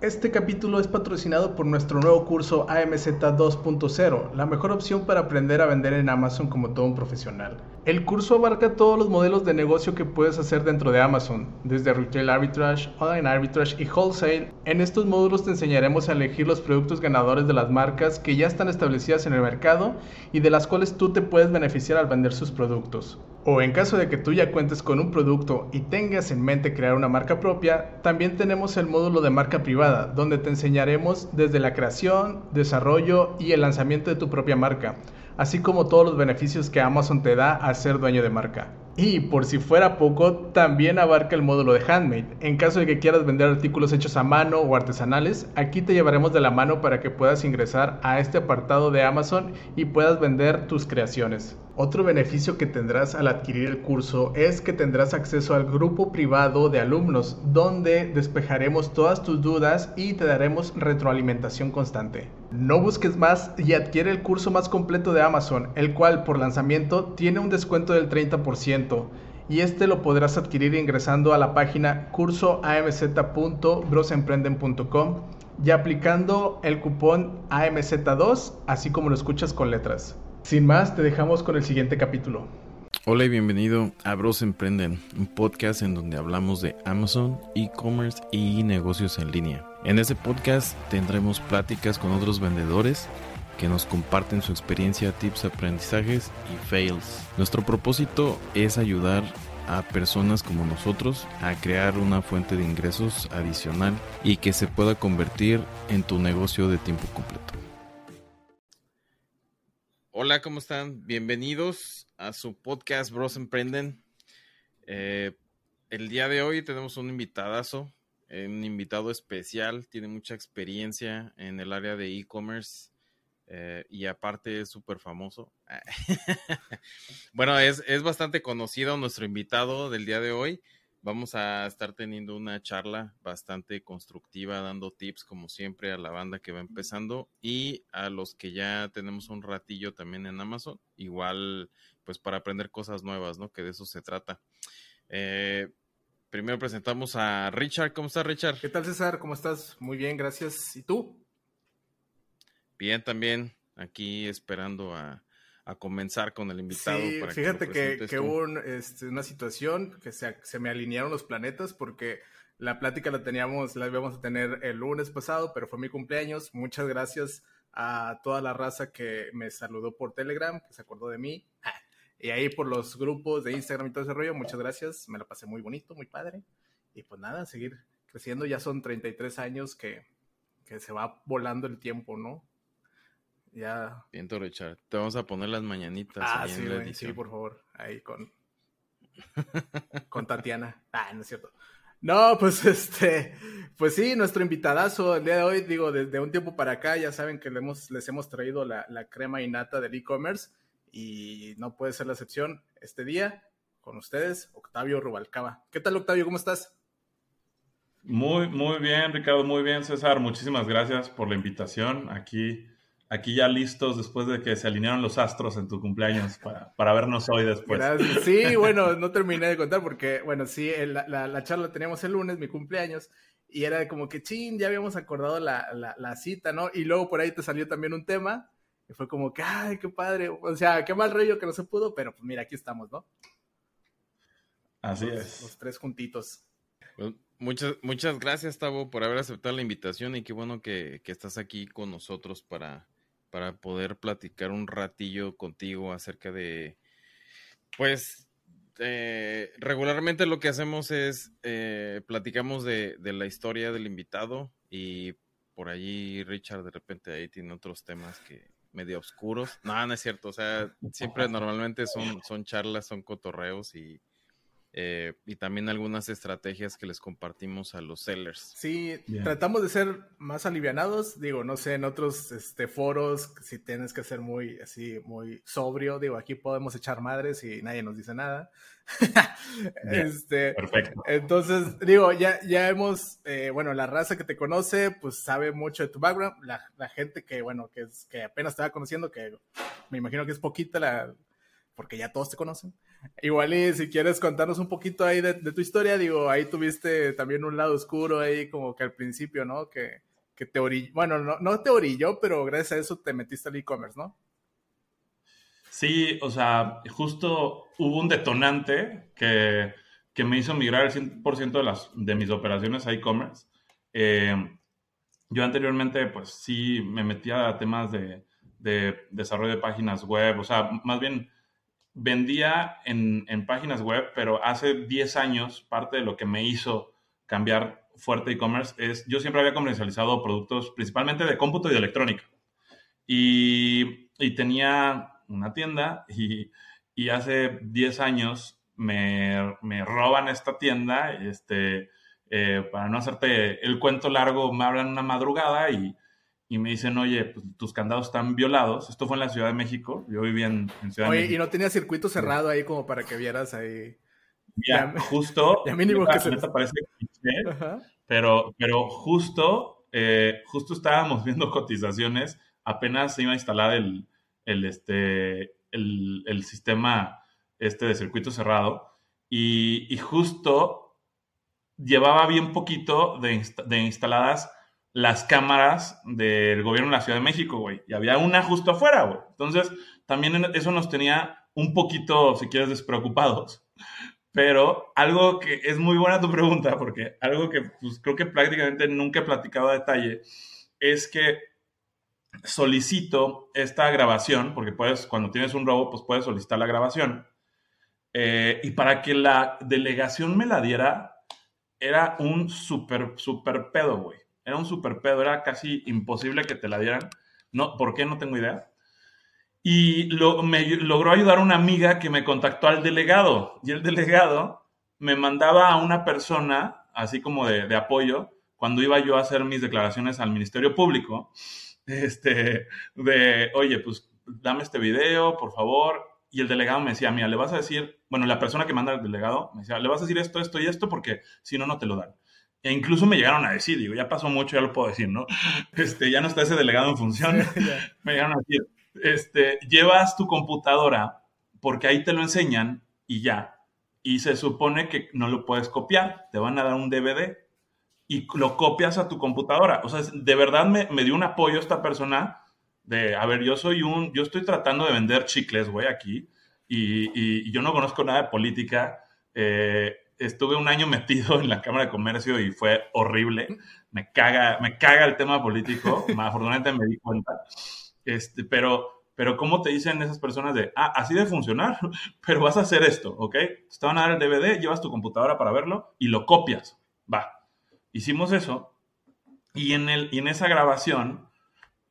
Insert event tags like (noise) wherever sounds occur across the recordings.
Este capítulo es patrocinado por nuestro nuevo curso AMZ 2.0, la mejor opción para aprender a vender en Amazon como todo un profesional. El curso abarca todos los modelos de negocio que puedes hacer dentro de Amazon, desde Retail Arbitrage, Online Arbitrage y Wholesale. En estos módulos te enseñaremos a elegir los productos ganadores de las marcas que ya están establecidas en el mercado y de las cuales tú te puedes beneficiar al vender sus productos. O en caso de que tú ya cuentes con un producto y tengas en mente crear una marca propia, también tenemos el módulo de marca privada, donde te enseñaremos desde la creación, desarrollo y el lanzamiento de tu propia marca, así como todos los beneficios que Amazon te da al ser dueño de marca. Y por si fuera poco, también abarca el módulo de Handmade. En caso de que quieras vender artículos hechos a mano o artesanales, aquí te llevaremos de la mano para que puedas ingresar a este apartado de Amazon y puedas vender tus creaciones. Otro beneficio que tendrás al adquirir el curso es que tendrás acceso al grupo privado de alumnos, donde despejaremos todas tus dudas y te daremos retroalimentación constante. No busques más y adquiere el curso más completo de Amazon, el cual por lanzamiento tiene un descuento del 30% y este lo podrás adquirir ingresando a la página cursoamz.brosemprenden.com y aplicando el cupón AMZ2, así como lo escuchas con letras. Sin más, te dejamos con el siguiente capítulo. Hola y bienvenido a Bros Emprenden, un podcast en donde hablamos de Amazon, e-commerce y negocios en línea. En este podcast tendremos pláticas con otros vendedores que nos comparten su experiencia, tips, aprendizajes y fails. Nuestro propósito es ayudar a personas como nosotros a crear una fuente de ingresos adicional y que se pueda convertir en tu negocio de tiempo completo. Hola, ¿cómo están? Bienvenidos a su podcast Bros Emprenden. Eh, el día de hoy tenemos un invitadazo, un invitado especial, tiene mucha experiencia en el área de e-commerce eh, y aparte es súper famoso. (laughs) bueno, es, es bastante conocido nuestro invitado del día de hoy. Vamos a estar teniendo una charla bastante constructiva, dando tips como siempre a la banda que va empezando y a los que ya tenemos un ratillo también en Amazon, igual pues para aprender cosas nuevas, ¿no? Que de eso se trata. Eh, primero presentamos a Richard. ¿Cómo estás, Richard? ¿Qué tal, César? ¿Cómo estás? Muy bien, gracias. ¿Y tú? Bien, también aquí esperando a, a comenzar con el invitado. Sí, fíjate que, hubo este, una situación que se, se, me alinearon los planetas porque la plática la teníamos, la íbamos a tener el lunes pasado, pero fue mi cumpleaños. Muchas gracias a toda la raza que me saludó por Telegram, que se acordó de mí. Y ahí por los grupos de Instagram y todo ese rollo, muchas gracias. Me la pasé muy bonito, muy padre. Y pues nada, seguir creciendo. Ya son 33 años que, que se va volando el tiempo, ¿no? Ya. Viento, Richard. Te vamos a poner las mañanitas. Ah, sí, sí, por favor. Ahí con. (laughs) con Tatiana. Ah, no es cierto. No, pues (laughs) este, pues sí, nuestro invitadazo el día de hoy, digo, desde un tiempo para acá, ya saben que le hemos, les hemos traído la, la crema innata del e-commerce y no puede ser la excepción este día con ustedes, Octavio Rubalcaba. ¿Qué tal, Octavio? ¿Cómo estás? Muy, muy bien, Ricardo, muy bien, César. Muchísimas gracias por la invitación. Aquí aquí ya listos después de que se alinearon los astros en tu cumpleaños para, vernos hoy después. Sí, (laughs) bueno, no terminé de contar porque, bueno, sí, la, la, charla teníamos el lunes, mi cumpleaños, y era como que, chin, ya habíamos acordado la, la, cita, ¿no? Y luego por ahí te salió también un tema, y fue como que, ay, qué padre, o sea, qué mal rollo que no se pudo, pero pues mira, aquí estamos, ¿no? Así es. Los tres juntitos. Pues, muchas, muchas gracias, Tavo, por haber aceptado la invitación y qué bueno que, que estás aquí con nosotros para, para poder platicar un ratillo contigo acerca de, pues, eh, regularmente lo que hacemos es eh, platicamos de, de, la historia del invitado y por allí Richard de repente ahí tiene otros temas que medio oscuros. No, no es cierto, o sea, siempre normalmente son, son charlas, son cotorreos y eh, y también algunas estrategias que les compartimos a los sellers. Sí, tratamos de ser más alivianados, digo, no sé, en otros este, foros, si tienes que ser muy, así, muy sobrio, digo, aquí podemos echar madres y nadie nos dice nada. (laughs) este, perfecto. Entonces, digo, ya, ya hemos, eh, bueno, la raza que te conoce, pues sabe mucho de tu background, la, la gente que, bueno, que, es, que apenas te va conociendo, que me imagino que es poquita la, porque ya todos te conocen. Igual y si quieres contarnos un poquito ahí de, tu historia, digo, ahí tuviste también un lado oscuro ahí como que al principio, ¿no? Que, que te orilló, bueno, no, no te orilló, pero gracias a eso te metiste al e-commerce, ¿no? Sí, o sea, justo hubo un detonante que, que me hizo migrar el 100% de, las, de mis operaciones a e-commerce. Eh, yo anteriormente, pues sí, me metía a temas de, de, desarrollo de páginas web, o sea, más bien vendía en, en páginas web, pero hace 10 años parte de lo que me hizo cambiar fuerte e-commerce es, yo siempre había comercializado productos principalmente de cómputo y de electrónica. Y, y tenía una tienda y, y hace 10 años me, me, roban esta tienda, este, eh, para no hacerte el cuento largo, me hablan una madrugada y, y me dicen, oye, pues, tus candados están violados. Esto fue en la Ciudad de México, yo vivía en, Ciudad de México. y no tenía circuito cerrado ahí como para que vieras ahí. Ya, justo. (laughs) Ya mínimo que se... parece pero, pero justo, eh, justo estábamos viendo (laughs) cotizaciones, apenas se iba a instalar el, el, este, el, el sistema este de circuito cerrado y, y, justo llevaba bien poquito de, de, instaladas las cámaras del gobierno de la Ciudad de México, güey. Y había una justo afuera, güey. Entonces, también eso nos tenía un poquito, si quieres, despreocupados. (laughs) Pero algo que es muy buena tu pregunta, porque algo que pues, creo que prácticamente nunca he platicado a detalle, es que solicito esta grabación, porque puedes, cuando tienes un robo, pues puedes solicitar la grabación. Eh, y para que la delegación me la diera, era un súper, súper pedo, güey. Era un súper pedo, era casi imposible que te la dieran. No, ¿Por qué? No tengo idea. Y lo, me logró ayudar una amiga que me contactó al delegado. Y el delegado me mandaba a una persona, así como de, de apoyo, cuando iba yo a hacer mis declaraciones al Ministerio Público este, de, oye, pues dame este video, por favor. Y el delegado me decía, mira, le vas a decir, bueno, la persona que manda al delegado me decía, le vas a decir esto, esto y esto, porque si no, no te lo dan. E incluso me llegaron a decir, digo, ya pasó mucho, ya lo puedo decir, ¿no? (laughs) Este, ya no está ese delegado en función. (laughs) me llegaron a decir, este, llevas tu computadora porque ahí te lo enseñan y ya. Y se supone que no lo puedes copiar, te van a dar un DVD y lo copias a tu computadora. O sea, de verdad me, me dio un apoyo esta persona de, a ver, yo soy un, yo estoy tratando de vender chicles, güey, aquí, y, y, yo no conozco nada de política. Eh, estuve un año metido en la Cámara de Comercio y fue horrible. Me caga, me caga el tema político. (laughs) Afortunadamente me di cuenta. Este, pero, pero ¿cómo te dicen esas personas de, ah, así de funcionar, (laughs) pero vas a hacer esto, ¿ok? Te van a dar el DVD, llevas tu computadora para verlo y lo copias. Va, hicimos eso y en, el, y en esa grabación,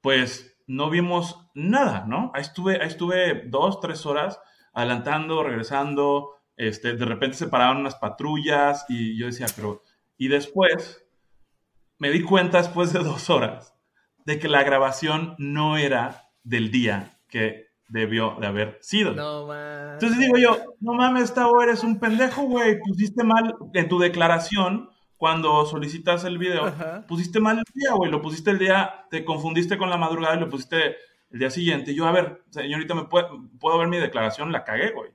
pues no vimos nada, ¿no? Ahí estuve, ahí estuve dos, tres horas adelantando, regresando, este, de repente se paraban unas patrullas y yo decía, pero... Y después me di cuenta después de dos horas de que la grabación no era del día que debió de haber sido. No mames. Entonces digo yo, no mames, esta eres un pendejo, güey. Pusiste mal en tu declaración cuando solicitas el video, pusiste mal el día, güey, lo pusiste el día, te confundiste con la madrugada y lo pusiste el día siguiente. Yo, a ver, señorita, ¿me puedo, ¿puedo ver mi declaración? La cagué, güey.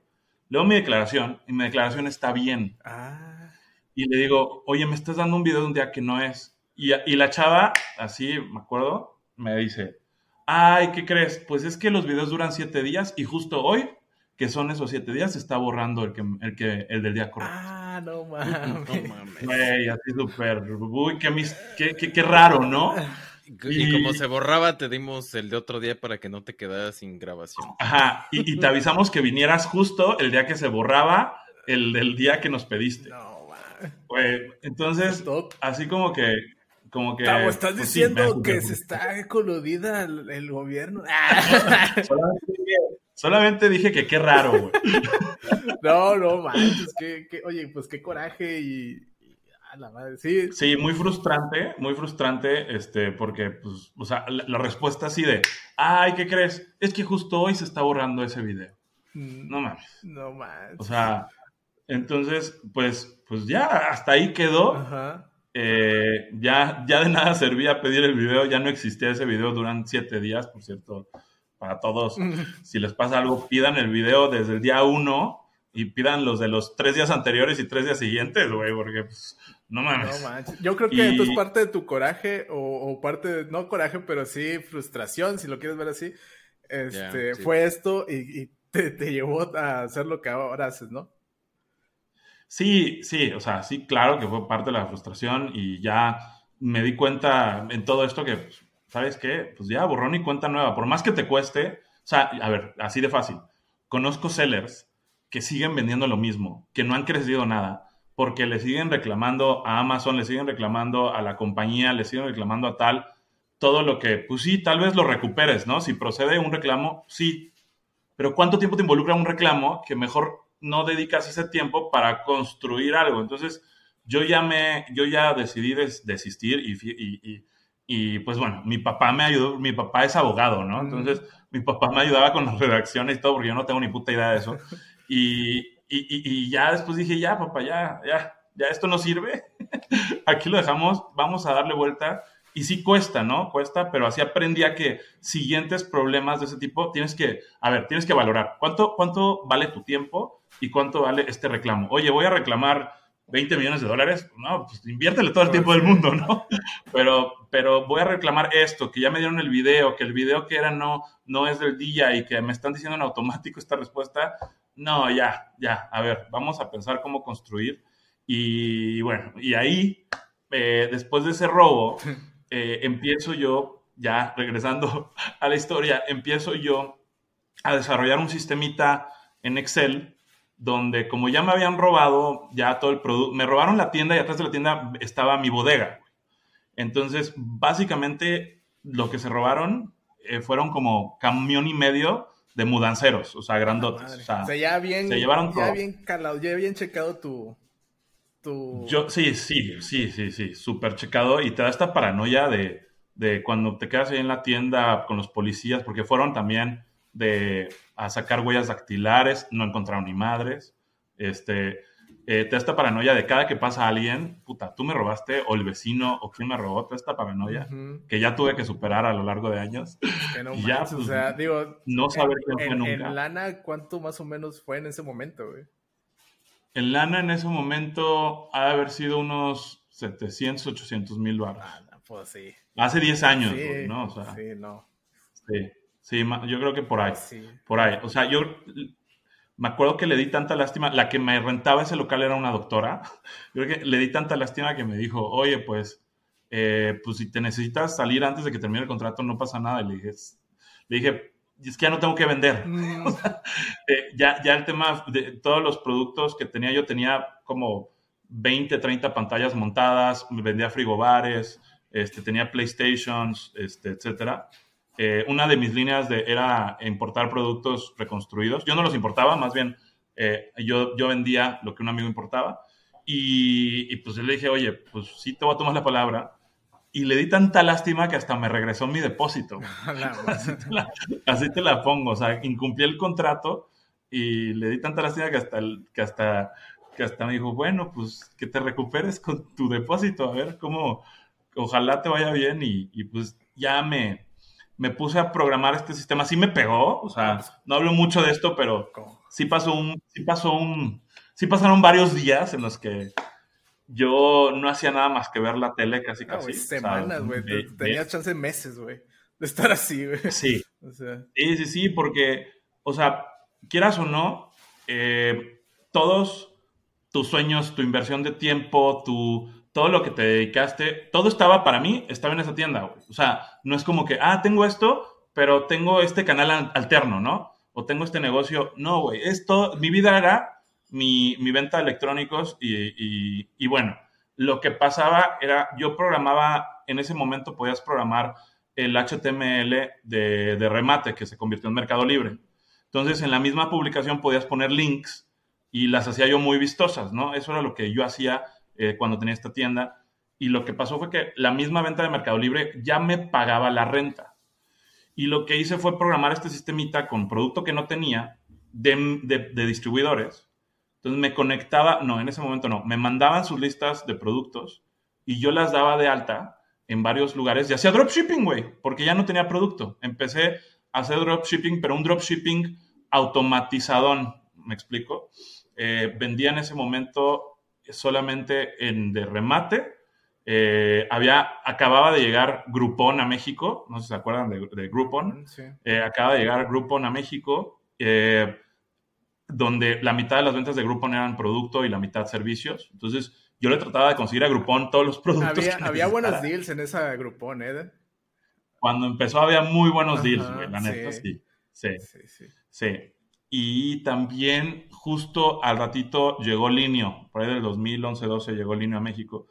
Leo mi declaración y mi declaración está bien. Ah. Y le digo, oye, me estás dando un video de un día que no es. Y, y la chava, así, me acuerdo, me dice, ay, ¿qué crees? Pues es que los videos duran siete días y justo hoy, que son esos siete días, se está borrando el, que, el, que, el del día correcto. Ah no (laughs) mames. No mames. Güey, así súper. Uy, qué, qué, qué, raro, ¿no? (laughs) (laughs) Y, como se borraba, te dimos el de otro día para que no te quedaras sin grabación. Ajá, y, te avisamos que vinieras justo el día que se borraba, el del día que nos pediste. No, mames. Güey, entonces, así como que. Como que. estás pues diciendo que se está coludida el, el gobierno. (laughs) Solamente dije que qué raro, güey. (laughs) No, no manches, que, que, oye, pues qué coraje y, la madre, sí. Sí, muy frustrante, muy frustrante, este, porque, pues, o sea, la, respuesta así de, ay, ¿qué crees? Es que justo hoy se está borrando ese video. Mm, no mames. No mames. O sea, entonces, pues, pues ya, hasta ahí quedó. Ajá. Eh, ya, ya de nada servía pedir el video, ya no existía ese video, duran siete días, por cierto para todos. (laughs) si les pasa algo, pidan el video desde el día uno y pidan los de los tres días anteriores y tres días siguientes, güey, porque pues, no mames. No manches. Yo creo que esto es parte de tu coraje o, parte de, no coraje, pero sí frustración, si lo quieres ver así. Este, Fue esto y, te, te, llevó a hacer lo que ahora haces, ¿no? Sí, sí, o sea, sí, claro que fue parte de la frustración y ya me di cuenta en todo esto que, pues, ¿sabes qué? Pues ya borrón y cuenta nueva. Por más que te cueste, o sea, a ver, así de fácil. Conozco sellers que siguen vendiendo lo mismo, que no han crecido nada, porque le siguen reclamando a Amazon, le siguen reclamando a la compañía, le siguen reclamando a tal, todo lo que, pues sí, tal vez lo recuperes, ¿no? Si procede un reclamo, sí. Pero ¿cuánto tiempo te involucra un reclamo que mejor no dedicas ese tiempo para construir algo. Entonces, yo ya me, yo ya decidí desistir y, y, pues bueno, mi papá me ayudó, mi papá es abogado, ¿no? Entonces, mi papá me ayudaba con las (laughs) redacciones y todo, porque yo no tengo ni puta idea de eso. Y, y ya después dije, ya, papá, ya, ya, ya esto no sirve. (laughs) Aquí lo dejamos, vamos a darle vuelta y sí cuesta, ¿no? Cuesta, pero así aprendí a que siguientes problemas de ese tipo tienes que, a ver, tienes que valorar cuánto, cuánto vale tu tiempo y cuánto vale este reclamo. Oye, voy a reclamar 20 millones de dólares, no, pues inviértele todo el tiempo del mundo, ¿no? (laughs) Pero, pero voy a reclamar esto, que ya me dieron el video, que el video que era no, no es del día y que me están diciendo en automático esta respuesta. No, ya, ya, a ver, vamos a pensar cómo construir. Y bueno, y ahí, eh, después de ese robo, (laughs) Eh, empiezo yo, ya regresando (laughs) a la historia, empiezo yo a desarrollar un sistemita en Excel donde como ya me habían robado ya todo el producto, me robaron la tienda y atrás de la tienda estaba mi bodega. Entonces, básicamente lo que se robaron eh, fueron como camión y medio de mudanceros, o sea, grandotes. O sea, ya bien, se llevaron ya bien calado, ya bien checado tu, yo, sí, sí, sí, sí, sí, súper checado y te da esta paranoia de, de, cuando te quedas ahí en la tienda con los policías, porque fueron también de a sacar huellas dactilares, no encontraron ni madres, este, eh, te da esta paranoia de cada que pasa alguien, puta, tú me robaste, o el vecino, o quién me robó, te da esta paranoia que ya tuve que superar a lo largo de años. no (laughs) ya, o pues, sea, digo, no saber quién fue nunca. En lana, ¿cuánto más o menos fue en ese momento, güey? En lana en ese momento ha de haber sido unos 700, 800 mil baros. Ah, pues sí. Hace 10 años, ¿no? sí, no. Sí, sí, yo creo que por ahí. Por ahí. O sea, yo me acuerdo que le di tanta lástima. La que me rentaba ese local era una doctora. Yo (laughs) creo que le di tanta lástima que me dijo, oye, pues, eh, pues si te necesitas salir antes de que termine el contrato, no pasa nada. Y le dije, le dije es que ya no tengo que vender. Mm. (laughs) Eh, ya, ya el tema de todos los productos que tenía, yo tenía como 20, 30 pantallas montadas, vendía frigobares, este, tenía PlayStations, este, etc. Eh, una de mis líneas de, era importar productos reconstruidos. Yo no los importaba, más bien eh, yo, yo vendía lo que un amigo importaba. Y, y pues le dije, oye, pues sí te voy a tomar la palabra y le di tanta lástima que hasta me regresó mi depósito. (laughs) así, te la, pongo, o sea, incumplí el contrato y le di tanta lástima que hasta, que hasta, que hasta me dijo, bueno, pues que te recuperes con tu depósito, a ver cómo, ojalá te vaya bien y, y pues ya me, me puse a programar este sistema. Sí me pegó, o sea, no hablo mucho de esto, pero sí pasó un, sí pasó un, sí pasaron varios días en los que yo no hacía nada más que ver la tele casi ah, casi. semanas, güey. Tenías chance meses, güey, de estar así, güey. Sí. (laughs) Sí, sí, sí, porque, o sea, quieras o no, eh, todos tus sueños, tu inversión de tiempo, tu, todo lo que te dedicaste, todo estaba para mí, estaba en esa tienda, güey. O sea, no es como que, ah, tengo esto, pero tengo este canal alterno, ¿no? O tengo este negocio. No, güey, esto, mi vida era mi, venta de electrónicos y, bueno, lo que pasaba era, yo programaba, en ese momento podías programar el HTML de, remate que se convirtió en Mercado Libre. Entonces, en la misma publicación podías poner links y las hacía yo muy vistosas, ¿no? Eso era lo que yo hacía eh, cuando tenía esta tienda. Y lo que pasó fue que la misma venta de Mercado Libre ya me pagaba la renta. Y lo que hice fue programar este sistemita con producto que no tenía de distribuidores entonces me conectaba, no, en ese momento no, me mandaban sus listas de productos y yo las daba de alta en varios lugares y hacía dropshipping, güey, porque ya no tenía producto. Empecé a hacer dropshipping, pero un dropshipping automatizadón, ¿me explico? eh, vendía en ese momento solamente en de remate. Eh, había, acababa de llegar Groupon a México, no sé si se acuerdan de, Groupon. Eh, acaba de llegar Groupon a México, donde la mitad de las ventas de Groupon eran producto y la mitad servicios. Entonces, yo le trataba de conseguir a Groupon todos los productos. Había, había buenos deals en esa Groupon, ¿eh? Cuando empezó había muy buenos deals, güey, la neta, sí. Sí, sí, sí. Y también justo al ratito llegó Linio, por ahí del 2011-12 llegó Linio a México.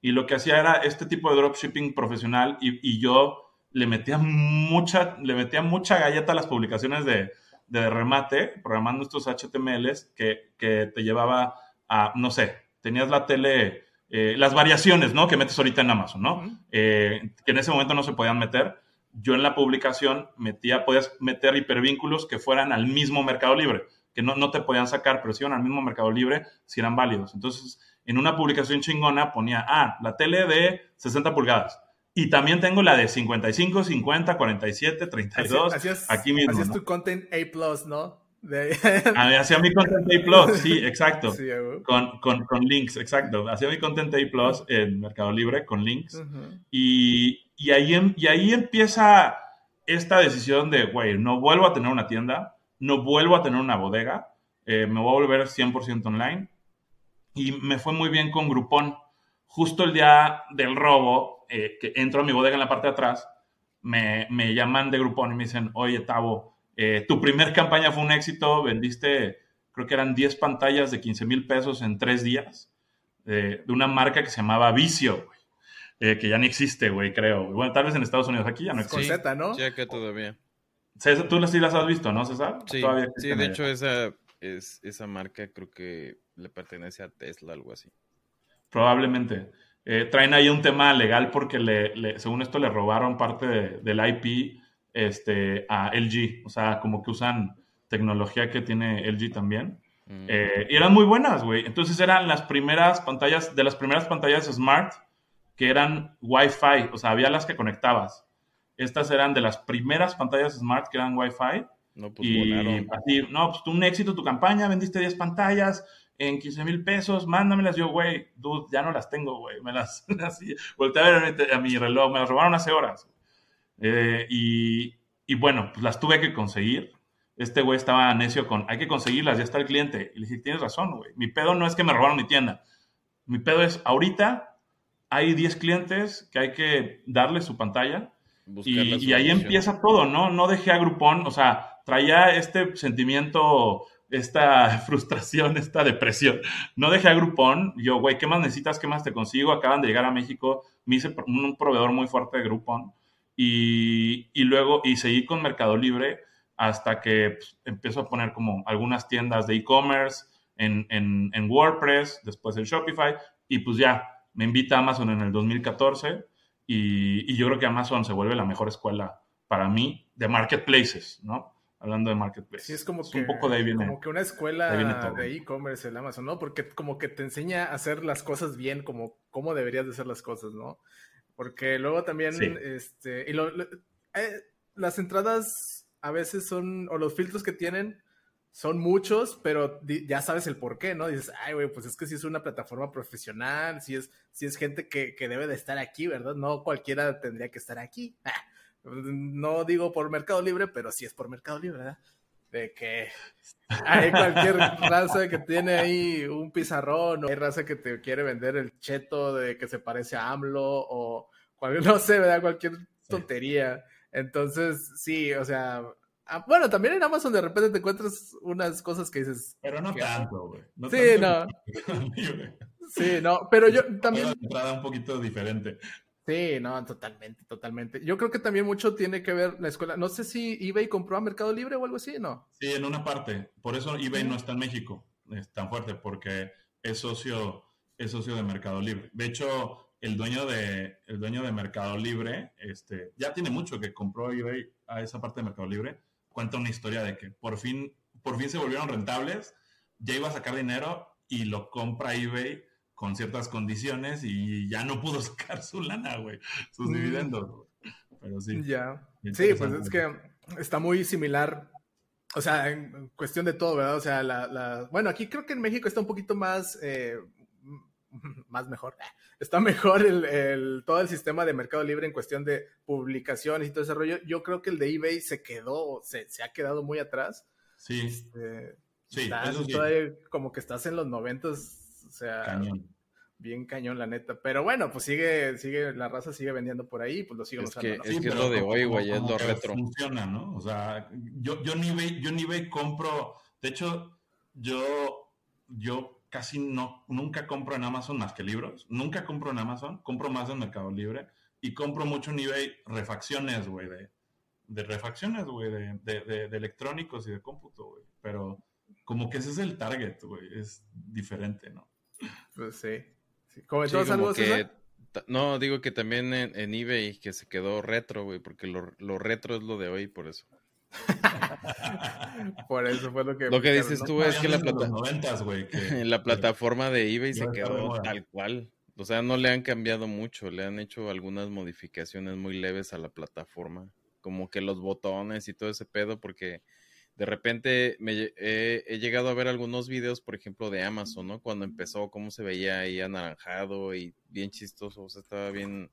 Y lo que hacía era este tipo de dropshipping profesional y, yo le metía mucha, le metía mucha galleta a las publicaciones de, de remate, programando estos HTMLs que, que te llevaba a, no sé, tenías la tele, eh, las variaciones, ¿no? Que metes ahorita en Amazon, ¿no? Eh, que en ese momento no se podían meter. Yo en la publicación metía, podías meter hipervínculos que fueran al mismo Mercado Libre, que no, no te podían sacar, pero si iban al mismo Mercado Libre, si eran válidos. Entonces, en una publicación chingona ponía, ah, la tele de 60 pulgadas. Y también tengo la de 55, 50, 47, 32. aquí mismo. Así es tu content A, ¿no? (laughs) Hacía mi Content A Plus, sí, exacto. con, con, con, links, exacto. Hacía mi Content A Plus en Mercado Libre con links. y, y, ahí, em, y ahí empieza esta decisión de, güey, no vuelvo a tener una tienda, no vuelvo a tener una bodega, eh, me voy a volver 100% online. Y me fue muy bien con Groupon. Justo el día del robo, eh, que entro a mi bodega en la parte de atrás, me, me llaman de Groupon y me dicen, oye, Tavo, eh, tu primer campaña fue un éxito, vendiste, creo que eran 10 pantallas de 15 mil pesos en tres días, de una marca que se llamaba Vicio, eh, que ya no existe, güey, creo. Bueno, tal vez en Estados Unidos, aquí ya no existe. Z, ¿no? Sí, que todavía. Tú sí las has visto, ¿no, César? Sí, sí de hecho esa, es, esa marca creo que le pertenece a Tesla, algo así. Probablemente. Eh, traen ahí un tema legal porque le, según esto le robaron parte del IP este, a LG. O sea, como que usan tecnología que tiene LG también. Mm. Eh, y eran muy buenas, güey. Entonces eran las primeras pantallas, de las primeras pantallas smart que eran Wi-Fi. O sea, había las que conectabas. Estas eran de las primeras pantallas smart que eran Wi-Fi. No, pues y así, no, pues un éxito tu campaña, vendiste 10 pantallas en 15 mil pesos, mándamelas. Yo, güey, dude, ya no las tengo, güey. Me las, (laughs) así, volteé a ver a mi reloj, me las robaron hace horas. Eh, y, bueno, pues las tuve que conseguir. Este güey estaba necio con, hay que conseguirlas, ya está el cliente. Y le dije, tienes razón, güey. Mi pedo no es que me robaron mi tienda. Mi pedo es, ahorita hay 10 clientes que hay que darle su pantalla. Y, ahí empieza todo, ¿no? No dejé a Groupon, o sea, traía este sentimiento, esta (laughs) frustración, esta depresión. No dejé a Groupon. Yo, güey, ¿qué más necesitas? ¿Qué más te consigo? Acaban de llegar a México. Me hice un proveedor muy fuerte de Groupon y, luego, y seguí con Mercado Libre hasta que pues, empiezo a poner como algunas tiendas de e-commerce en, en, WordPress, después en Shopify, y pues ya me invita a Amazon en el 2014 y, y, yo creo que Amazon se vuelve la mejor escuela para mí de marketplaces, ¿no? Hablando de marketplaces. Sí, es como, que, un poco de como que una escuela de e-commerce el Amazon, ¿no? Porque como que te enseña a hacer las cosas bien, como cómo deberías de hacer las cosas, ¿no? Porque luego también, este, y lo, eh, las entradas a veces son, o los filtros que tienen son muchos, pero ya sabes el por qué, ¿no? Dices, ay, güey, pues es que si es una plataforma profesional, si es, si es gente que, que debe de estar aquí, ¿verdad? No cualquiera tendría que estar aquí. (laughs) no digo por Mercado Libre, pero sí es por Mercado Libre, ¿verdad? de que hay cualquier raza que tiene ahí un pizarrón, o hay raza que te quiere vender el cheto de que se parece a AMLO, o (laughs) no sé, ¿verdad? Cualquier tontería. Entonces, sí, o sea, ah, bueno, también en Amazon de repente te encuentras unas cosas que dices. Pero no tanto, güey. sí, no. (laughs) sí, no, pero yo también. Una entrada un poquito diferente. Sí, no, totalmente, totalmente. Yo creo que también mucho tiene que ver la escuela. No sé si eBay compró a Mercado Libre o algo así, ¿no? Sí, en una parte. Por eso eBay no está en México, es tan fuerte, porque es socio, es socio de Mercado Libre. De hecho, el dueño de, el dueño de Mercado Libre, este, ya tiene mucho que compró eBay a esa parte de Mercado Libre. Cuenta una historia de que por fin, por fin se volvieron rentables, ya iba a sacar dinero y lo compra eBay con ciertas condiciones y ya no pudo (laughs) sacar su lana, güey, sus mm. dividendos. Pero sí. Ya. Sí, pues es que está muy similar o sea, en cuestión de todo, ¿verdad? O sea, la, bueno, aquí creo que en México está un poquito más, eh, (laughs) más mejor, (laughs) está mejor el, todo el sistema de Mercado Libre en cuestión de publicaciones y todo ese rollo. Yo creo que el de eBay se quedó, se, se ha quedado muy atrás. Sí. Este, sí, como que estás en los noventas, o sea, bien cañón, la neta. Pero bueno, pues sigue, sigue, la raza sigue vendiendo por ahí, pues lo siguen es usando. Que, Es que es lo de hoy, güey, es lo retro. Funciona, ¿no? O sea, yo, yo, ni eBay, yo ni eBay compro, de hecho, yo, yo casi no, nunca compro en Amazon más que libros, nunca compro en Amazon, compro más en Mercado Libre y compro mucho en eBay refacciones, güey, de, de refacciones, güey, de, de, de, electrónicos y de cómputo, güey. Pero como que ese es el target, güey, es diferente, ¿no? Pues sí. no, digo que también en, eBay que se quedó retro, güey, porque lo, retro es lo de hoy, por eso. (laughs) por eso fue lo que... Lo que dices tú es que la, (laughs) la plataforma de eBay se quedó tal cual. O sea, no le han cambiado mucho, le han hecho algunas modificaciones muy leves a la plataforma, como que los botones y todo ese pedo, porque de repente me he llegado a ver algunos videos, por ejemplo, de Amazon, ¿no? Cuando empezó, cómo se veía ahí anaranjado y bien chistoso, o sea, estaba bien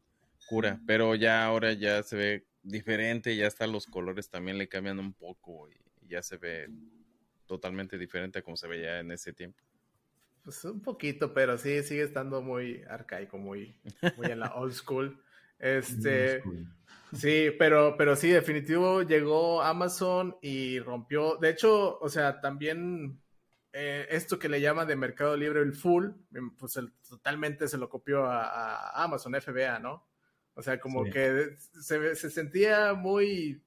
cura, pero ya ahora ya se ve diferente, ya hasta los colores también le cambian un poco y ya se ve totalmente diferente a como se veía en ese tiempo. Pues un poquito, pero sí, sigue estando muy arcaico, muy, muy en la old school. (laughs) Este, Sí, pero, pero sí, definitivo llegó Amazon y rompió. De hecho, o sea, también eh, esto que le llaman de Mercado Libre el full, em, pues totalmente se lo copió a, Amazon FBA, ¿no? O sea, como que se, se, sentía muy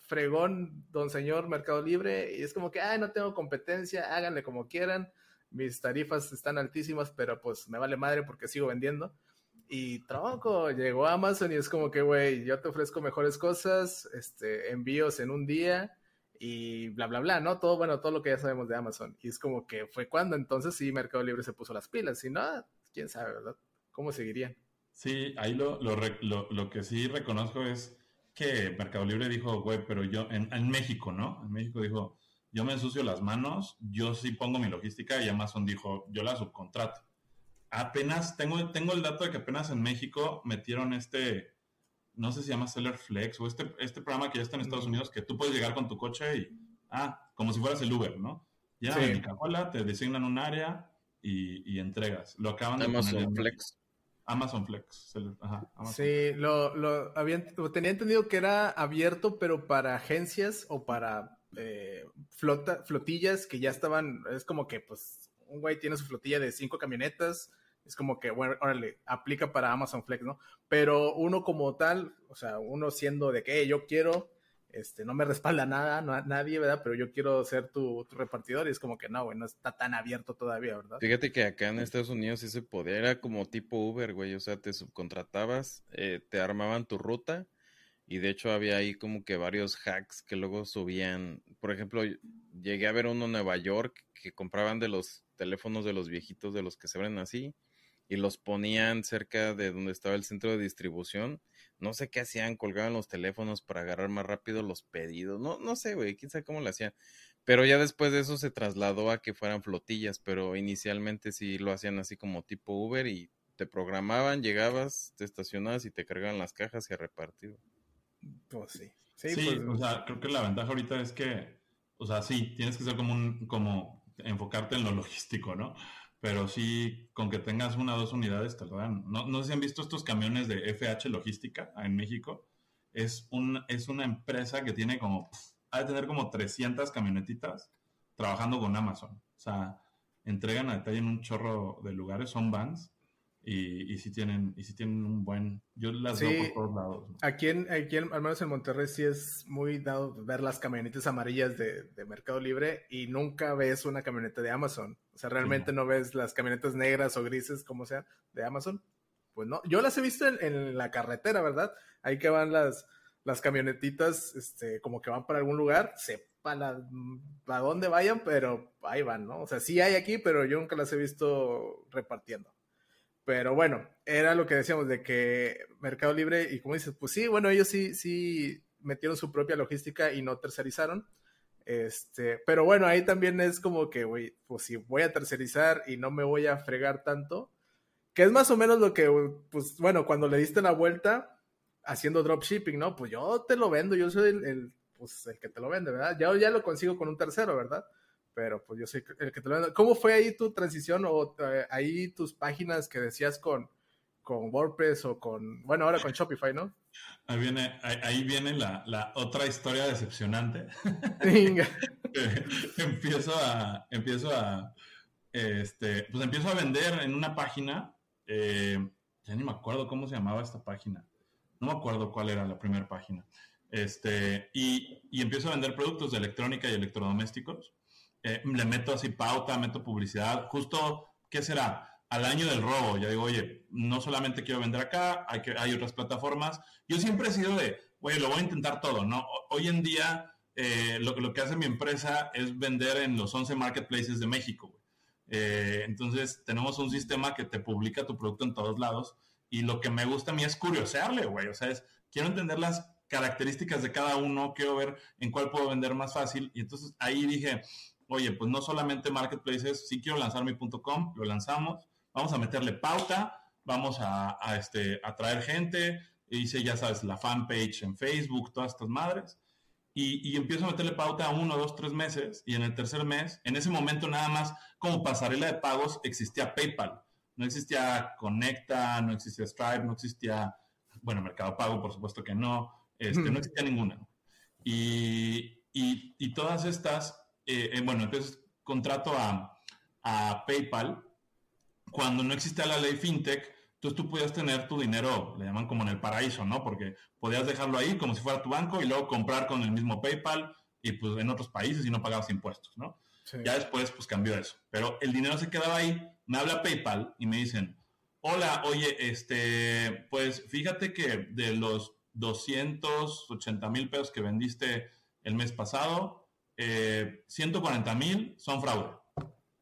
fregón, don señor Mercado Libre, y es como que, ay, no tengo competencia, háganle como quieran, mis tarifas están altísimas, pero pues me vale madre porque sigo vendiendo. Y tronco, llegó Amazon y es como que, güey, yo te ofrezco mejores cosas, este, envíos en un día y bla, bla, bla, ¿no? Todo, bueno, todo lo que ya sabemos de Amazon. Y es como que fue cuando entonces sí Mercado Libre se puso las pilas. Si no, quién sabe, ¿verdad? ¿Cómo seguirían? Sí, ahí lo, lo, lo, lo que sí reconozco es que Mercado Libre dijo, güey, pero yo, en, en México, ¿no? En México dijo, yo me ensucio las manos, yo sí pongo mi logística y Amazon dijo, yo la subcontrato apenas, tengo, tengo el dato de que apenas en México metieron este, no sé si se llama Seller Flex o este, este programa que ya está en Estados Unidos, que tú puedes llegar con tu coche y, ah, como si fueras el Uber, ¿no? Ya sí. en Cajuela, te designan un área y, entregas. Lo acaban de Amazon Flex. Amazon Flex. Ajá, Sí, lo, lo, tenía entendido que era abierto, pero para agencias o para eh, flota, flotillas que ya estaban, es como que pues un güey tiene su flotilla de cinco camionetas, es como que, bueno, órale, aplica para Amazon Flex, ¿no? Pero uno como tal, o sea, uno siendo de que yo quiero, este, no me respalda nada, no, nadie, ¿verdad? Pero yo quiero ser tu, repartidor y es como que no, güey, no está tan abierto todavía, ¿verdad? Fíjate que acá en Estados Unidos ese poder era como tipo Uber, güey, o sea, te subcontratabas, eh, te armaban tu ruta y de hecho había ahí como que varios hacks que luego subían, por ejemplo, llegué a ver uno en Nueva York que compraban de los teléfonos de los viejitos, de los que se abren así, y los ponían cerca de donde estaba el centro de distribución. No sé qué hacían, colgaban los teléfonos para agarrar más rápido los pedidos. No, no sé, güey, quién sabe cómo lo hacían. Pero ya después de eso se trasladó a que fueran flotillas, pero inicialmente sí lo hacían así como tipo Uber y te programaban, llegabas, te estacionabas y te cargaban las cajas y a repartir. Pues sí. Sí, pues, o sea, creo que la ventaja ahorita es que, o sea, sí, tienes que ser como un, como enfocarte en lo (laughs) logístico, ¿no? Pero sí, con que tengas una o dos unidades te lo dan. No, no sé si han visto estos camiones de FH Logística en México. Es, un, es una empresa que tiene como, ha de tener como 300 camionetitas trabajando con Amazon. O sea, entregan a detalle en un chorro de lugares, son vans y, y si tienen, y si tienen un buen, yo las veo por todos lados. Aquí, en, aquí al menos en Monterrey sí es muy dado ver las camionetas amarillas de, de, Mercado Libre y nunca ves una camioneta de Amazon. O sea, realmente no. ves las camionetas negras o grises, como sea, de Amazon. Pues no, yo las he visto en, en la carretera, ¿verdad? Ahí que van las, las camionetitas, este, como que van para algún lugar, sepa la, a dónde vayan, pero ahí van, ¿no? O sea, sí hay aquí, pero yo nunca las he visto repartiendo. Pero bueno, era lo que decíamos de que Mercado Libre, y como dices, pues sí, bueno, ellos sí, sí metieron su propia logística y no tercerizaron. Este, pero bueno, ahí también es como que, güey, pues si voy a tercerizar y no me voy a fregar tanto, que es más o menos lo que, pues bueno, cuando le diste la vuelta haciendo dropshipping, ¿no? Pues yo te lo vendo, yo soy el, pues, el que te lo vende, ¿verdad? Ya lo consigo con un tercero, ¿verdad? Pero pues yo soy el que te lo. ¿Cómo fue ahí tu transición o eh, ahí tus páginas que decías con, con WordPress o con, bueno, ahora con Shopify, ¿no? Ahí viene, ahí, viene la, otra historia decepcionante. (laughs) empiezo a, empiezo a, este, pues empiezo a vender en una página, eh, ya ni me acuerdo cómo se llamaba esta página, no me acuerdo cuál era la primera página, este, y, empiezo a vender productos de electrónica y electrodomésticos, eh, le meto así pauta, meto publicidad, justo, ¿qué será? al año del robo. Ya digo, oye, no solamente quiero vender acá, hay, que, hay otras plataformas. Yo siempre he sido de, oye, lo voy a intentar todo, ¿no? Hoy en día, eh, lo, lo, que hace mi empresa es vender en los 11 marketplaces de México. Eh, entonces, tenemos un sistema que te publica tu producto en todos lados. Y lo que me gusta a mí es curiosearle, güey. O sea, es, quiero entender las características de cada uno, quiero ver en cuál puedo vender más fácil. Y entonces ahí dije, oye, pues no solamente marketplaces, sí quiero lanzar mi .com, lo lanzamos vamos a meterle pauta, vamos a, este, atraer gente, hice, ya sabes, la fanpage en Facebook, todas estas madres, y, empiezo a meterle pauta a uno, dos, tres meses, y en el tercer mes, en ese momento nada más como pasarela de pagos existía PayPal, no existía Conecta, no existía Stripe, no existía, bueno, Mercado Pago, por supuesto que no, este, no existía ninguna. Y, y, todas estas, eh, eh, bueno, entonces contrato a, a PayPal cuando no existía la ley fintech, entonces tú podías tener tu dinero, le llaman como en el paraíso, ¿no? Porque podías dejarlo ahí como si fuera tu banco y luego comprar con el mismo PayPal y pues en otros países y no pagabas impuestos, ¿no? Ya después pues cambió eso. Pero el dinero se quedaba ahí, me habla PayPal y me dicen, hola, oye, este, pues fíjate que de los 280 mil pesos que vendiste el mes pasado, 140 eh, mil son fraude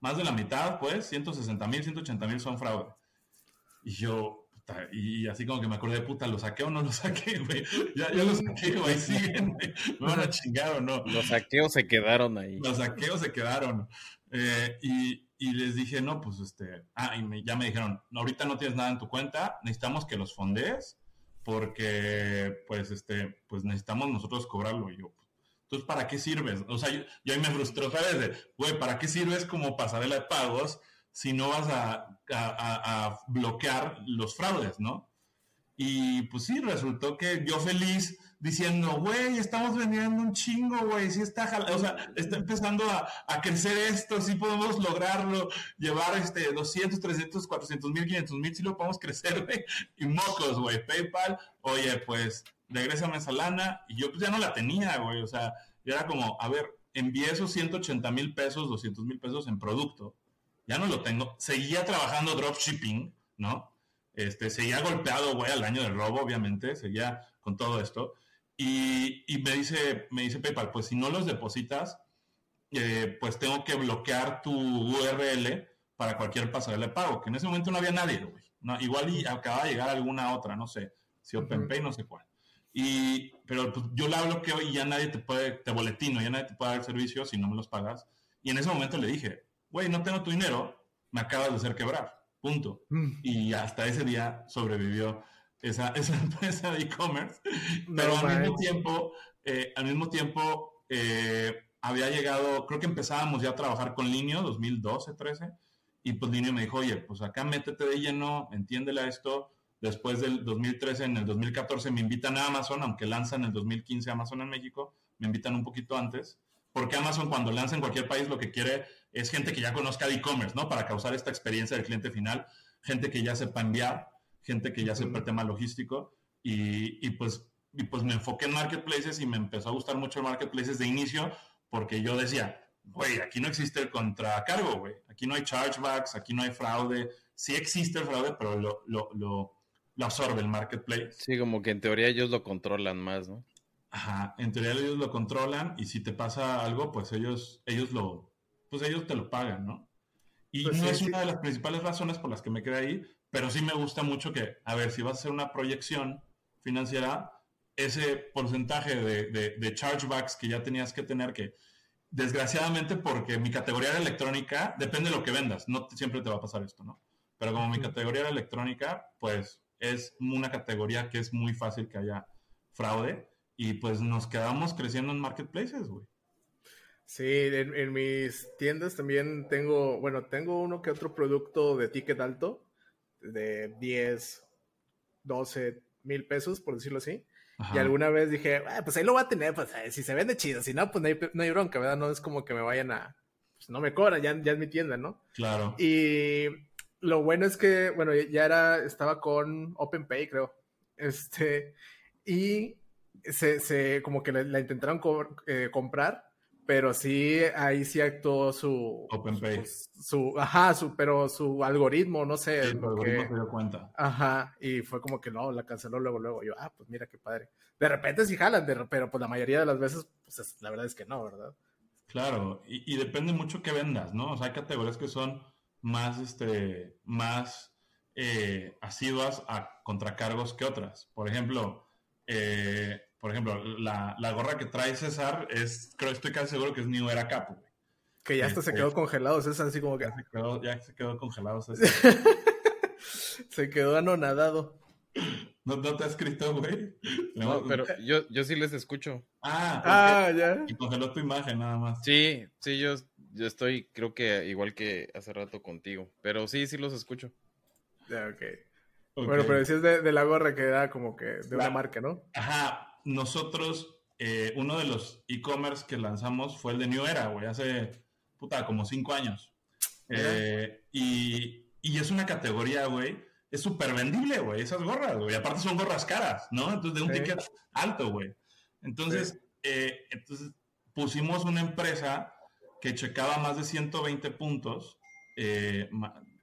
más de la mitad, pues, 160 mil, 180 mil son fraude. Y yo, y así como que me acordé, puta, ¿lo saqué o no lo saqué, (laughs) güey? Ya, ya lo saqué, güey, siguen, ¿Me van a chingar o no? Los saqueos se quedaron ahí. Los saqueos se quedaron. Eh, y, y, les dije, no, pues, este, ah, y ya me dijeron, ahorita no tienes nada en tu cuenta, necesitamos que los fondees, porque, pues, este, pues necesitamos nosotros cobrarlo. Y yo, entonces, ¿para qué sirves? O sea, yo, ahí me frustró, ¿sabes? De, güey, ¿para qué sirves como pasarela de pagos si no vas a, a, bloquear los fraudes, no? Y pues sí, resultó que yo feliz diciendo, güey, estamos vendiendo un chingo, güey, sí está, o sea, está empezando a, a, crecer esto, sí podemos lograrlo, llevar este 200, 300, 400 mil, 500 mil, sí lo podemos crecer, (laughs) güey, y mocos, güey, PayPal, oye, pues regrésame esa lana, y yo pues ya no la tenía, güey, o sea, ya era como, a ver, envié esos 180 mil pesos, 200 mil pesos en producto, ya no lo tengo, seguía trabajando dropshipping, ¿no? Este, seguía golpeado, güey, al año del robo, obviamente, seguía con todo esto, y, y, me, dice, me dice PayPal, pues si no los depositas, eh, pues tengo que bloquear tu URL para cualquier pasarela de pago, que en ese momento no había nadie, güey. No, igual y acaba de llegar alguna otra, no sé, si OpenPay, no sé cuál. Y, pero pues, yo la bloqueo y ya nadie te puede, te boletino, ya nadie te puede dar servicio si no me los pagas. Y en ese momento le dije, güey, no tengo tu dinero, me acabas de hacer quebrar, punto. Mm. Y hasta ese día sobrevivió esa, (laughs) esa empresa de e-commerce. pero al mismo tiempo, eh, al mismo tiempo, eh, había llegado, creo que empezábamos ya a trabajar con Linio, 2012, 13, y pues Linio me dijo, oye, pues acá métete de lleno, entiéndele a esto, Después del 2013, en el 2014 me invitan a Amazon, aunque lanzan en el 2015 Amazon en México, me invitan un poquito antes, porque Amazon cuando lanza en cualquier país lo que quiere es gente que ya conozca e-commerce, ¿no? Para causar esta experiencia del cliente final, gente que ya sepa enviar, gente que ya sepa el tema logístico, y, pues, y pues me enfoqué en marketplaces y me empezó a gustar mucho el marketplaces de inicio, porque yo decía, güey, aquí no existe el contracargo, güey, aquí no hay chargebacks, aquí no hay fraude, sí existe el fraude, pero lo, lo, lo lo absorbe el marketplace. Sí, como que en teoría ellos lo controlan más, ¿no? Ajá, en teoría ellos lo controlan y si te pasa algo, pues ellos, ellos lo, pues ellos te lo pagan, ¿no? Y pues no es una de las principales razones por las que me quedé ahí, pero sí me gusta mucho que, a ver, si vas a hacer una proyección financiera, ese porcentaje de, de, chargebacks que ya tenías que tener, que desgraciadamente porque mi categoría era electrónica, depende de lo que vendas, no siempre te va a pasar esto, ¿no? Pero como mi categoría era electrónica, pues es una categoría que es muy fácil que haya fraude y pues nos quedamos creciendo en marketplaces, güey. Sí, en, mis tiendas también tengo, bueno, tengo uno que otro producto de ticket alto, de 10, 12 mil pesos, por decirlo así. Y alguna vez dije, ah, pues ahí lo voy a tener, pues si se vende chido, si no, pues no hay, no hay bronca, ¿verdad? No es como que me vayan a, pues no me cobran, ya, ya es mi tienda, ¿no? Claro. Y lo bueno es que, bueno, ya era, estaba con OpenPay, creo. Este, y se, se como que la, intentaron eh, comprar, pero sí, ahí sí actuó su... OpenPay. Su, ajá, su, pero su algoritmo, no sé. Sí, algoritmo se dio cuenta. Ajá, y fue como que no, la canceló luego, luego. Yo, ah, pues mira qué padre. De repente sí jalan, pero pues la mayoría de las veces, pues la verdad es que no, ¿verdad? Claro, y, y depende mucho que vendas, ¿no? O sea, hay categorías que son más, este, más eh, asiduas a contracargos que otras. Por ejemplo, eh, por ejemplo, la, la, gorra que trae César es, creo, estoy casi seguro que es New Era Capo. Que ya hasta se quedó congelado, César, así como que... Ya se quedó, ya se quedó congelado, (laughs) César. se quedó anonadado. ¿No, ¿No, te ha escrito, güey? No, pero yo, yo sí les escucho. Ah, ah ya. Y congeló tu imagen nada más. Sí, sí, yo, yo estoy, creo que igual que hace rato contigo. Pero sí, sí los escucho. Ya, ok. Bueno, pero decías de, de, la gorra que era como que de una marca, ¿no? Ajá. Nosotros, eh, uno de los e-commerce que lanzamos fue el de New Era, güey, hace, puta, como cinco años. Eh, y, y es una categoría, güey, es súper vendible, güey, esas gorras, güey. Aparte son gorras caras, ¿no? Entonces, de un ticket alto, güey. Entonces, eh, entonces, pusimos una empresa que checaba más de 120 puntos eh,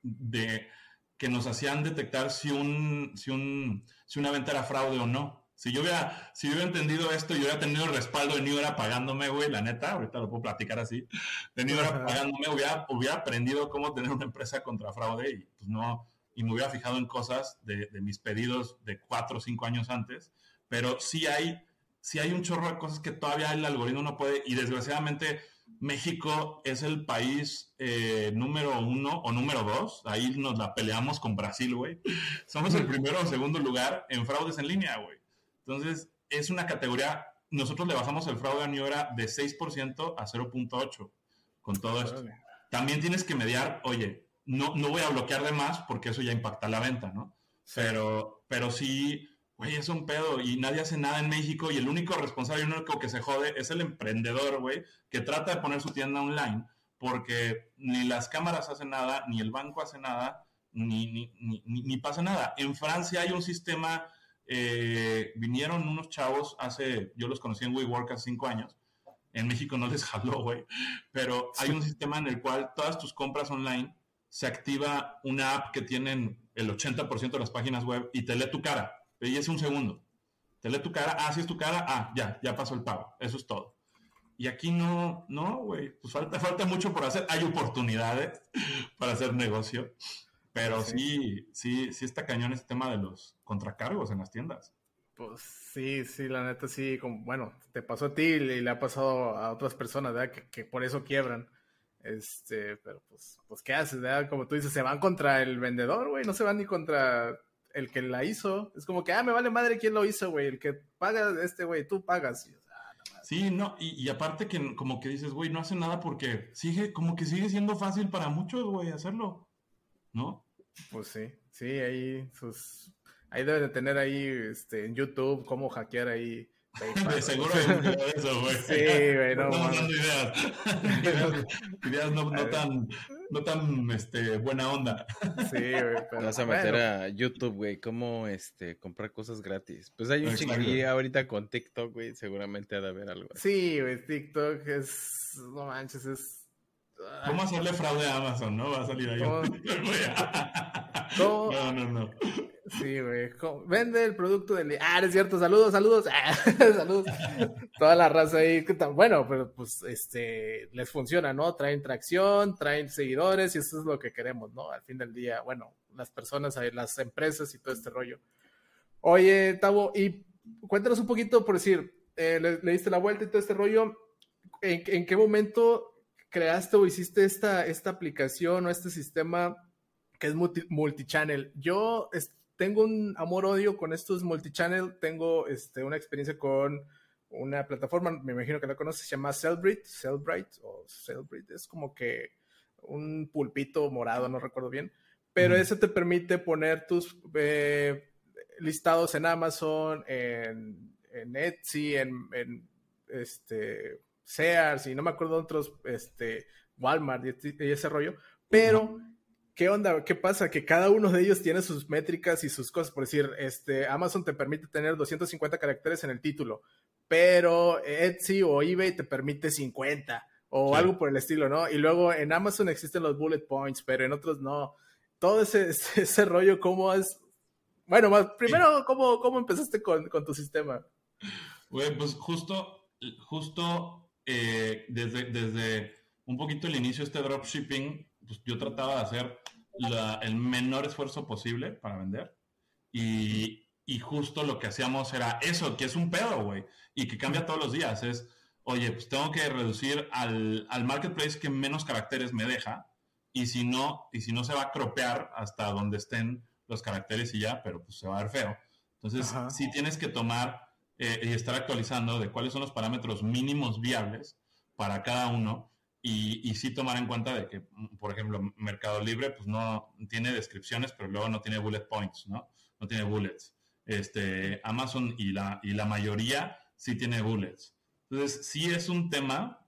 de, que nos hacían detectar si, un, si, un, si una venta era fraude o no. Si yo hubiera, si yo hubiera entendido esto y hubiera tenido el respaldo de New Era pagándome, güey, la neta, ahorita lo puedo platicar así, de New Era pagándome, hubiera, hubiera aprendido cómo tener una empresa contra fraude y pues no, y me hubiera fijado en cosas de, de mis pedidos de cuatro o cinco años antes, pero sí hay, sí hay un chorro de cosas que todavía el algoritmo no puede y desgraciadamente México es el país eh, número uno o número dos. Ahí nos la peleamos con Brasil, güey. (laughs) Somos el primero o segundo lugar en fraudes en línea, güey. Entonces, es una categoría. Nosotros le bajamos el fraude a Niora de 6% a 0.8% con todo esto. También tienes que mediar, oye, no, no voy a bloquear de más porque eso ya impacta la venta, ¿no? Pero, pero sí güey, es un pedo y nadie hace nada en México y el único responsable y el único que se jode es el emprendedor, güey, que trata de poner su tienda online porque ni las cámaras hacen nada, ni el banco hace nada, ni, ni, ni, pasa nada. En Francia hay un sistema, eh, vinieron unos chavos hace, yo los conocí en WeWork hace cinco años, en México no les (laughs) jaló, güey, pero hay un sistema en el cual todas tus compras online se activa una app que tienen el 80% de las páginas web y te lee tu cara y es un segundo. Te lee tu cara, ah, sí es tu cara, ah, ya, ya pasó el pago. Eso es todo. Y aquí no, no, güey, pues falta, falta mucho por hacer. Hay oportunidades (laughs) para hacer negocio, pero sí, sí, sí, está cañón este tema de los contracargos en las tiendas. Pues sí, sí, la neta sí, como, bueno, te pasó a ti y le, ha pasado a otras personas, ¿verdad? Que, que, por eso quiebran. Este, pero pues, pues, ¿qué haces, verdad? Como tú dices, se van contra el vendedor, güey, no se van ni contra el que la hizo. Es como que, ah, me vale madre quién lo hizo, güey. El que paga este, güey, tú pagas. sí, no, y, aparte que como que dices, güey, no hace nada porque sigue, como que sigue siendo fácil para muchos, güey, hacerlo. ¿No? Pues sí, sí, ahí sus... Ahí deben de tener ahí este, en YouTube cómo hackear ahí (laughs) de seguro hay un de eso, güey. (laughs) Sí, güey, no. (laughs) Estamos dando ideas. ideas, no, no tan, no tan este, buena onda. Sí, güey. (laughs) Pero, Vas a meter a YouTube, güey, cómo este, comprar cosas gratis. Pues hay un chinguí ahorita con TikTok, güey, seguramente ha de haber algo. Así. Sí, güey, TikTok es, no manches, es... ¿Cómo hacerle fraude a Amazon, no? Va a salir ahí. ¿Cómo? (laughs) no, no, no. Sí, güey. Vende el producto del... Ah, es cierto. Saludos, saludos. (laughs) saludos. Toda la raza ahí. Bueno, pero pues este les funciona, ¿no? Traen tracción, traen seguidores y eso es lo que queremos, ¿no? Al fin del día, bueno, las personas, las empresas y todo este rollo. Oye, Tavo, y cuéntanos un poquito, por decir, eh, le, diste la vuelta y todo este rollo. ¿en, qué momento creaste o hiciste esta, esta aplicación o este sistema que es multichannel? Yo tengo un amor-odio con estos multichannel. Tengo este, una experiencia con una plataforma, me imagino que la conoces, se llama Cellbrite, Cellbrite o Cellbrite. Es como que un pulpito morado, no recuerdo bien. Pero eso te permite poner tus eh, listados en Amazon, en, en Etsy, en, en, este, Sears y no me acuerdo de otros, este, Walmart y, ese rollo. Pero, ¿qué onda? ¿Qué pasa? Que cada uno de ellos tiene sus métricas y sus cosas. Por decir, este, Amazon te permite tener 250 caracteres en el título, pero Etsy o eBay te permite 50 o algo por el estilo, ¿no? Y luego en Amazon existen los bullet points, pero en otros no. Todo ese, ese, rollo, ¿cómo es? Bueno, más, primero, ¿cómo, ¿cómo empezaste con, con tu sistema? Güey, pues justo, justo eh, desde, desde un poquito el inicio de este dropshipping, pues yo trataba de hacer el menor esfuerzo posible para vender. Y, y, justo lo que hacíamos era eso, que es un pedo, güey, y que cambia todos los días. Es, oye, pues tengo que reducir al, al, marketplace que menos caracteres me deja, y si no, y si no se va a cropear hasta donde estén los caracteres y ya, pero pues se va a ver feo. Entonces, si sí tienes que tomar eh, y estar actualizando de cuáles son los parámetros mínimos viables para cada uno y, y, sí tomar en cuenta de que, por ejemplo, Mercado Libre pues no tiene descripciones, pero luego no tiene bullet points, ¿no? No tiene bullets. Este, Amazon y la, y la mayoría sí tiene bullets. Entonces, sí es un tema,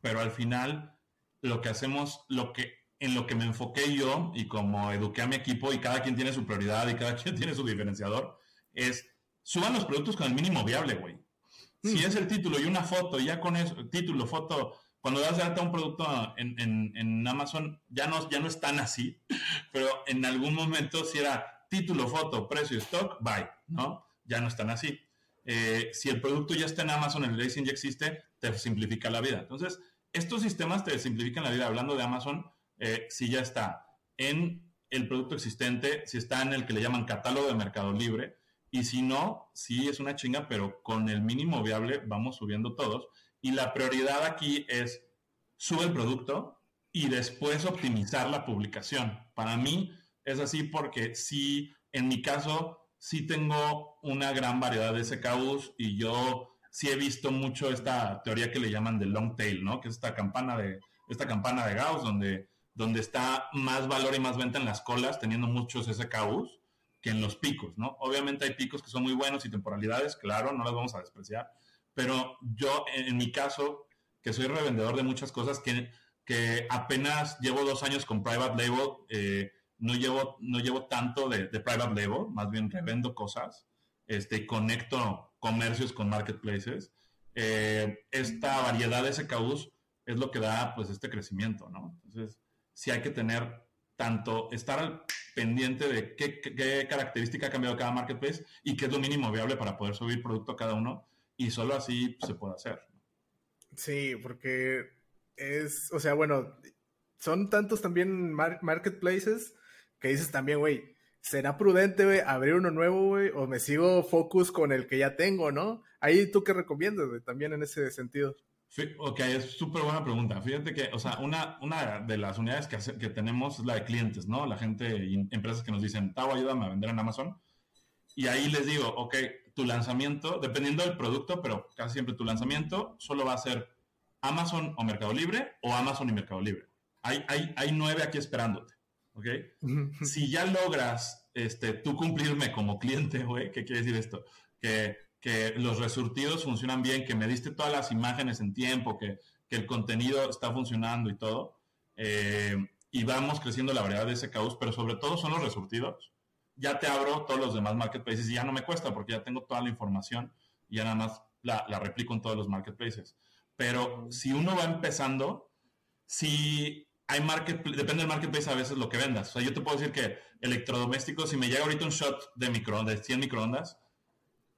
pero al final lo que hacemos, lo que, en lo que me enfoqué yo y como eduqué a mi equipo y cada quien tiene su prioridad y cada (laughs) quien tiene su diferenciador, es suban los productos con el mínimo viable, güey. Si mm. es el título y una foto, ya con eso, título, foto, cuando das de alta un producto en, Amazon, ya no, ya no es así, (laughs) pero en algún momento si era título, foto, precio, stock, buy, ¿no? Ya no están así. Eh, si el producto ya está en Amazon, el racing ya existe, te simplifica la vida. Entonces, estos sistemas te simplifican la vida. Hablando de Amazon, eh, si ya está en el producto existente, si está en el que le llaman catálogo de Mercado Libre, y si no, sí es una chinga, pero con el mínimo viable vamos subiendo todos. Y la prioridad aquí es sube el producto y después optimizar la publicación. Para mí es así porque sí, en mi caso, sí tengo una gran variedad de SKUs y yo sí he visto mucho esta teoría que le llaman de long tail, ¿no? Que es esta campana de, esta campana de Gauss donde, donde está más valor y más venta en las colas teniendo muchos SKUs en los picos, ¿no? Obviamente hay picos que son muy buenos y temporalidades, claro, no las vamos a despreciar, pero yo en, mi caso, que soy revendedor de muchas cosas, que, que apenas llevo dos años con Private Label, eh, no, llevo, no llevo tanto de, Private Label, más bien revendo cosas, este, conecto comercios con marketplaces. Eh, esta variedad de SKUs es lo que da pues este crecimiento, ¿no? Entonces, sí hay que tener tanto estar al pendiente de qué, característica ha cambiado cada marketplace y qué es lo mínimo viable para poder subir producto a cada uno y solo así se puede hacer. Sí, porque es, o sea, bueno, son tantos también marketplaces que dices también, güey, ¿será prudente, güey, abrir uno nuevo, güey? ¿O me sigo focus con el que ya tengo, no? Ahí tú qué recomiendas, güey, también en ese sentido. Ok, es súper buena pregunta. Fíjate que, o sea, una, una de las unidades que, que tenemos es la de clientes, ¿no? La gente empresas que nos dicen, Tau, ayúdame a vender en Amazon. Y ahí les digo, ok, tu lanzamiento, dependiendo del producto, pero casi siempre tu lanzamiento solo va a ser Amazon o Mercado Libre o Amazon y Mercado Libre. Hay, hay, hay nueve aquí esperándote, ¿ok? si ya logras este, tú cumplirme como cliente, güey, ¿qué quiere decir esto? Que que los resurtidos funcionan bien, que me diste todas las imágenes en tiempo, que, que el contenido está funcionando y todo. Eh, y vamos creciendo la variedad de SKUs, pero sobre todo son los resurtidos. Ya te abro todos los demás marketplaces y ya no me cuesta porque ya tengo toda la información y ya nada más la, la replico en todos los marketplaces. Pero si uno va empezando, si hay marketplace, depende del marketplace a veces lo que vendas. O sea, yo te puedo decir que electrodomésticos, si me llega ahorita un shot de microondas, de 100 microondas,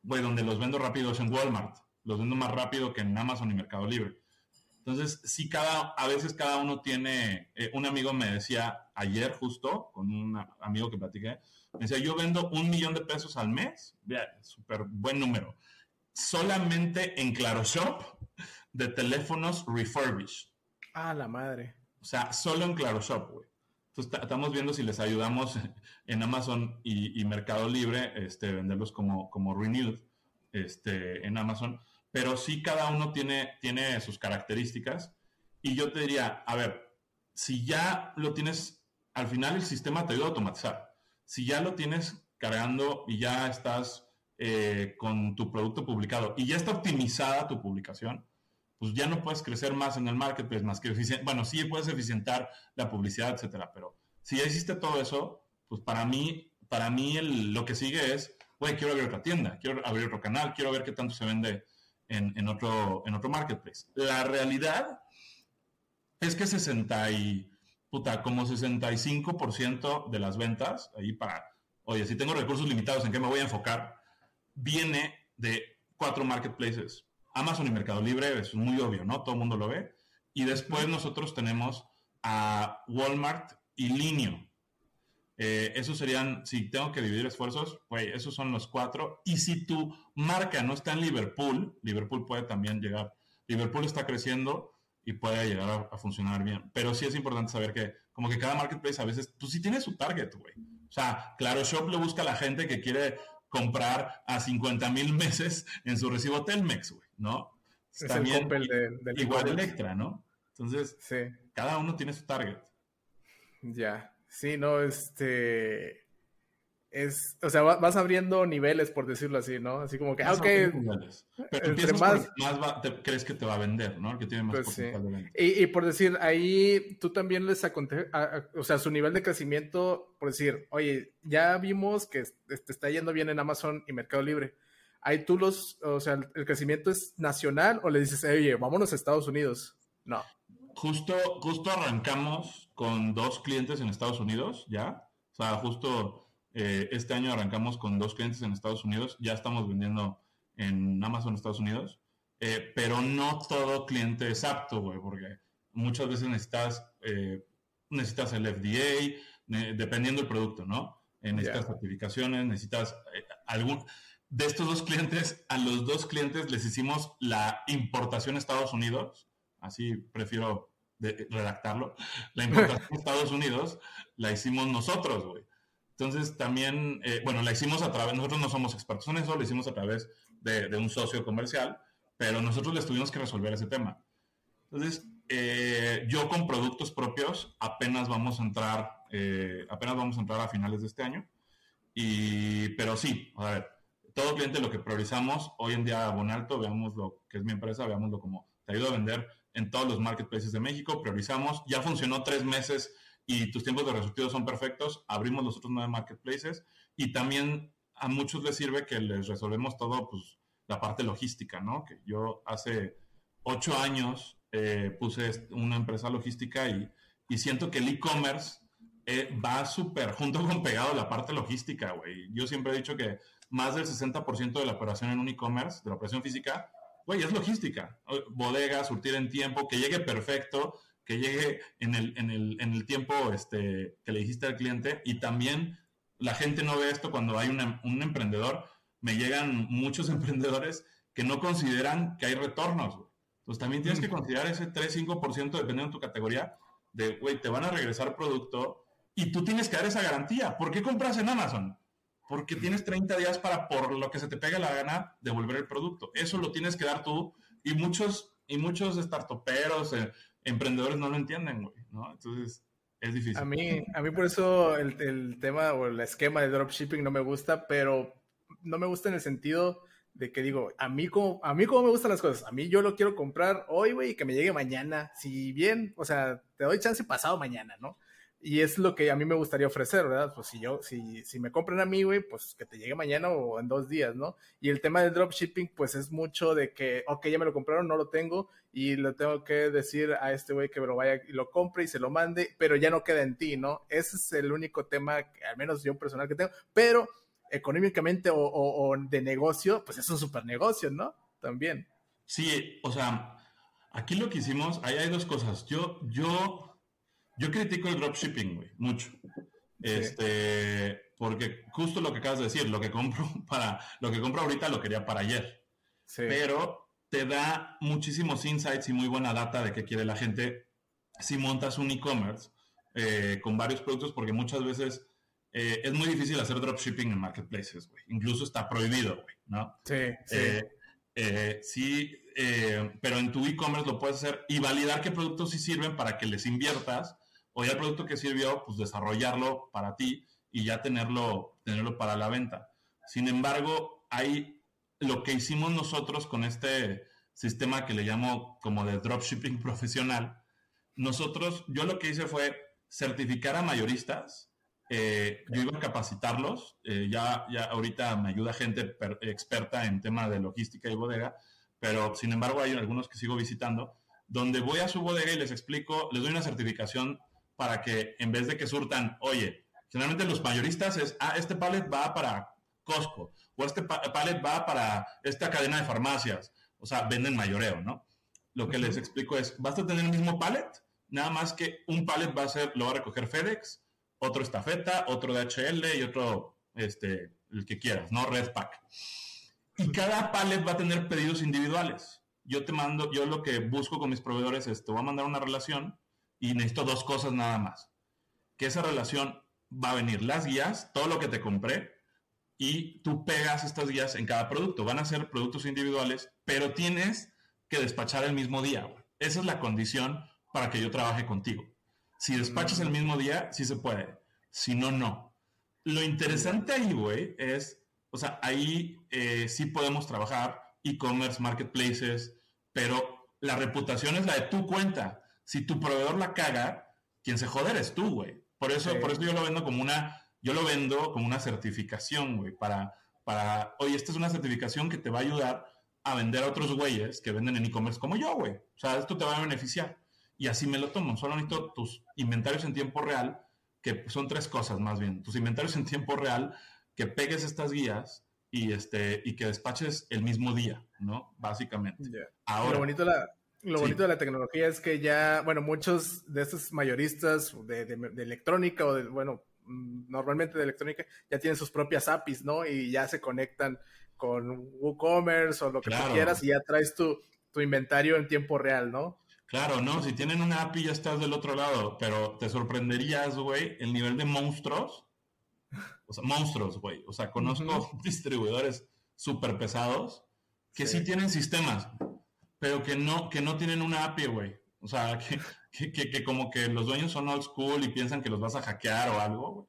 donde los vendo rápido es en Walmart. Los vendo más rápido que en Amazon y Mercado Libre. Entonces, sí, cada, a veces cada uno tiene, eh, un amigo me decía ayer justo, con un amigo que platiqué, me decía, yo vendo un millón de pesos al mes, súper buen número, solamente en Claro Shop, de teléfonos refurbished. Ah, la madre. O sea, solo en Claro Shop, güey. Entonces, estamos viendo si les ayudamos (laughs) en Amazon y, Mercado Libre, este, venderlos como, como renewed este, en Amazon. Pero sí cada uno tiene, tiene sus características. Y yo te diría, a ver, si ya lo tienes, al final el sistema te ayuda a automatizar. Si ya lo tienes cargando y ya estás eh, con tu producto publicado y ya está optimizada tu publicación, pues ya no puedes crecer más en el marketplace, más que bueno, sí puedes eficientar la publicidad, etcétera, pero si ya hiciste todo eso, pues para mí, para mí lo que sigue es, güey, quiero abrir otra tienda, quiero abrir otro canal, quiero ver qué tanto se vende en, otro, en otro marketplace. La realidad es que 60 y, puta, como 65% de las ventas, ahí para, oye, si tengo recursos limitados, ¿en qué me voy a enfocar? Viene de cuatro marketplaces Amazon y Mercado Libre es muy obvio, ¿no? Todo el mundo lo ve. Y después nosotros tenemos a Walmart y Linio. Eh, esos serían, si tengo que dividir esfuerzos, güey, esos son los cuatro. Y si tu marca no está en Liverpool, Liverpool puede también llegar. Liverpool está creciendo y puede llegar a, funcionar bien. Pero sí es importante saber que, como que cada marketplace a veces, pues sí tiene su target, güey. O sea, claro, Shop le busca a la gente que quiere comprar a 50 mil meses en su recibo Telmex, güey. ¿no? Es También del igual Electra, ¿no? Entonces, cada uno tiene su target. Ya, sí, no, este es, o sea, vas abriendo niveles, por decirlo así, ¿no? Así como que, ah, ok. Pero más, más crees que te va a vender, ¿no? El que tiene más pues de. Y, por decir, ahí tú también les aconteja, o sea, su nivel de crecimiento, por decir, oye, ya vimos que te está yendo bien en Amazon y Mercado Libre ahí tú los, o sea, el crecimiento es nacional o le dices, oye, vámonos a Estados Unidos. No. Justo, justo arrancamos con dos clientes en Estados Unidos, ¿ya? O sea, justo eh, este año arrancamos con dos clientes en Estados Unidos, ya estamos vendiendo en Amazon Estados Unidos, eh, pero no todo cliente es apto, güey, porque muchas veces necesitas, eh, necesitas el FDA, dependiendo del producto, ¿no? necesitas certificaciones, necesitas algún de estos dos clientes, a los dos clientes les hicimos la importación a Estados Unidos, así prefiero redactarlo, la importación a (laughs) Estados Unidos la hicimos nosotros, güey. Entonces también, eh, bueno, la hicimos a través, nosotros no somos expertos en eso, la hicimos a través de, un socio comercial, pero nosotros les tuvimos que resolver ese tema. Entonces, eh, yo con productos propios apenas vamos a entrar, eh, apenas vamos a entrar a finales de este año, y, pero sí, a ver, todo cliente lo que priorizamos hoy en día Bonalto, veamos lo que es mi empresa, veámoslo como te ayudo a vender en todos los marketplaces de México, priorizamos, ya funcionó tres meses y tus tiempos de resultados son perfectos, abrimos los otros nueve marketplaces y también a muchos les sirve que les resolvemos todo, pues la parte logística, ¿no? Que yo hace ocho años eh, puse una empresa logística y, y siento que el e-commerce eh, va súper junto con pegado la parte logística, güey. Yo siempre he dicho que más del 60% de la operación en un e-commerce, de la operación física, güey, es logística. Bodega, surtir en tiempo, que llegue perfecto, que llegue en el, en el, en el tiempo este, que le dijiste al cliente. Y también la gente no ve esto cuando hay un emprendedor. Me llegan muchos (laughs) emprendedores que no consideran que hay retornos. Entonces también tienes que considerar ese 3-5% dependiendo de tu categoría de, güey, te van a regresar producto y tú tienes que dar esa garantía. ¿Por qué compras en Amazon? porque tienes 30 días para, por lo que se te pegue la gana, devolver el producto. Eso lo tienes que dar tú y muchos, y muchos startuperos, eh, emprendedores no lo entienden, güey, ¿no? Entonces, es difícil. A mí, a mí por eso el, el tema o el esquema de dropshipping no me gusta, pero no me gusta en el sentido de que digo, a mí como, a mí como me gustan las cosas, a mí yo lo quiero comprar hoy, güey, y que me llegue mañana, si bien, o sea, te doy chance pasado mañana, ¿no? Y es lo que a mí me gustaría ofrecer, ¿verdad? Pues si yo, si, si me compran a mí, güey, pues que te llegue mañana o en dos días, ¿no? Y el tema del dropshipping, pues es mucho de que, ok, ya me lo compraron, no lo tengo, y le tengo que decir a este güey que me lo vaya y lo compre y se lo mande, pero ya no queda en ti, ¿no? Ese es el único tema, al menos yo personal que tengo, pero económicamente o, o, de negocio, pues es un super negocio, ¿no? También. Sí, o sea, aquí lo que hicimos, ahí hay dos cosas. Yo, yo yo critico el dropshipping, güey, mucho. Este, porque justo lo que acabas de decir, lo que compro (laughs) para, lo que compro ahorita lo quería para ayer. Sí. Pero te da muchísimos insights y muy buena data de qué quiere la gente si montas un e-commerce eh, con varios productos, porque muchas veces eh, es muy difícil hacer dropshipping en marketplaces, güey. Incluso está prohibido, güey, ¿no? Sí, sí. Eh, sí, pero en tu e-commerce lo puedes hacer y validar qué productos sí sirven para que les inviertas o el producto que sirvió, pues desarrollarlo para ti y ya tenerlo, tenerlo para la venta. Sin embargo, hay lo que hicimos nosotros con este sistema que le llamo como de dropshipping (laughs) profesional. Nosotros, yo lo que hice fue certificar a mayoristas. Eh, yo iba a capacitarlos. Eh, ya, ya ahorita me ayuda gente experta en tema de logística y bodega, pero sin embargo hay algunos que sigo visitando, donde voy a su bodega y les explico, les doy una certificación para que en vez de que surtan, oye, generalmente los mayoristas es, ah, este pallet va para Costco, o este pallet va para esta cadena de farmacias, o sea, venden mayoreo, ¿no? Lo que les explico es, basta tener el mismo pallet, nada más que un pallet va a ser, lo va a recoger FedEx, otro estafeta, otro DHL y otro, este, el que quieras, ¿no? Redpack. Y cada pallet va a tener pedidos individuales. Yo te mando, yo lo que busco con mis proveedores es, te voy a mandar una relación y necesito dos cosas nada más. Que esa relación va a venir las guías, todo lo que te compré, y tú pegas estas guías en cada producto. Van a ser productos individuales, pero tienes que despachar el mismo día. Esa es la condición para que yo trabaje contigo. Si despachas el mismo día, sí se puede. Si no, no. Lo interesante ahí, güey, es, o sea, ahí eh, sí podemos trabajar e-commerce, marketplaces, pero la reputación es la de tu cuenta si tu proveedor la caga, quien se jode eres tú, güey. Por eso, por eso yo lo vendo como una, yo lo vendo como una certificación, güey, para, para, oye, esta es una certificación que te va a ayudar a vender a otros güeyes que venden en e-commerce como yo, güey. O sea, esto te va a beneficiar. Y así me lo tomo. Solo necesito tus inventarios en tiempo real, que son tres cosas más bien. Tus inventarios en tiempo real, que pegues estas guías y, este, y que despaches el mismo día, ¿no? Básicamente. Ahora, lo bonito la, lo bonito de la tecnología es que ya, bueno, muchos de estos mayoristas de, electrónica o de, bueno, mm, normalmente de electrónica, ya tienen sus propias APIs, ¿no? Y ya se conectan con WooCommerce o lo que tú quieras y ya traes tu, tu inventario en tiempo real, ¿no? Claro, no, si tienen una API ya estás del otro lado, pero te sorprenderías, güey, el nivel de monstruos. O sea, monstruos, güey. O sea, conozco (laughs) distribuidores súper pesados que sí. tienen sistemas pero que no, que no tienen una API, güey. O sea, (laughs) que, que, que, como que los dueños son old school y piensan que los vas a hackear o algo, güey.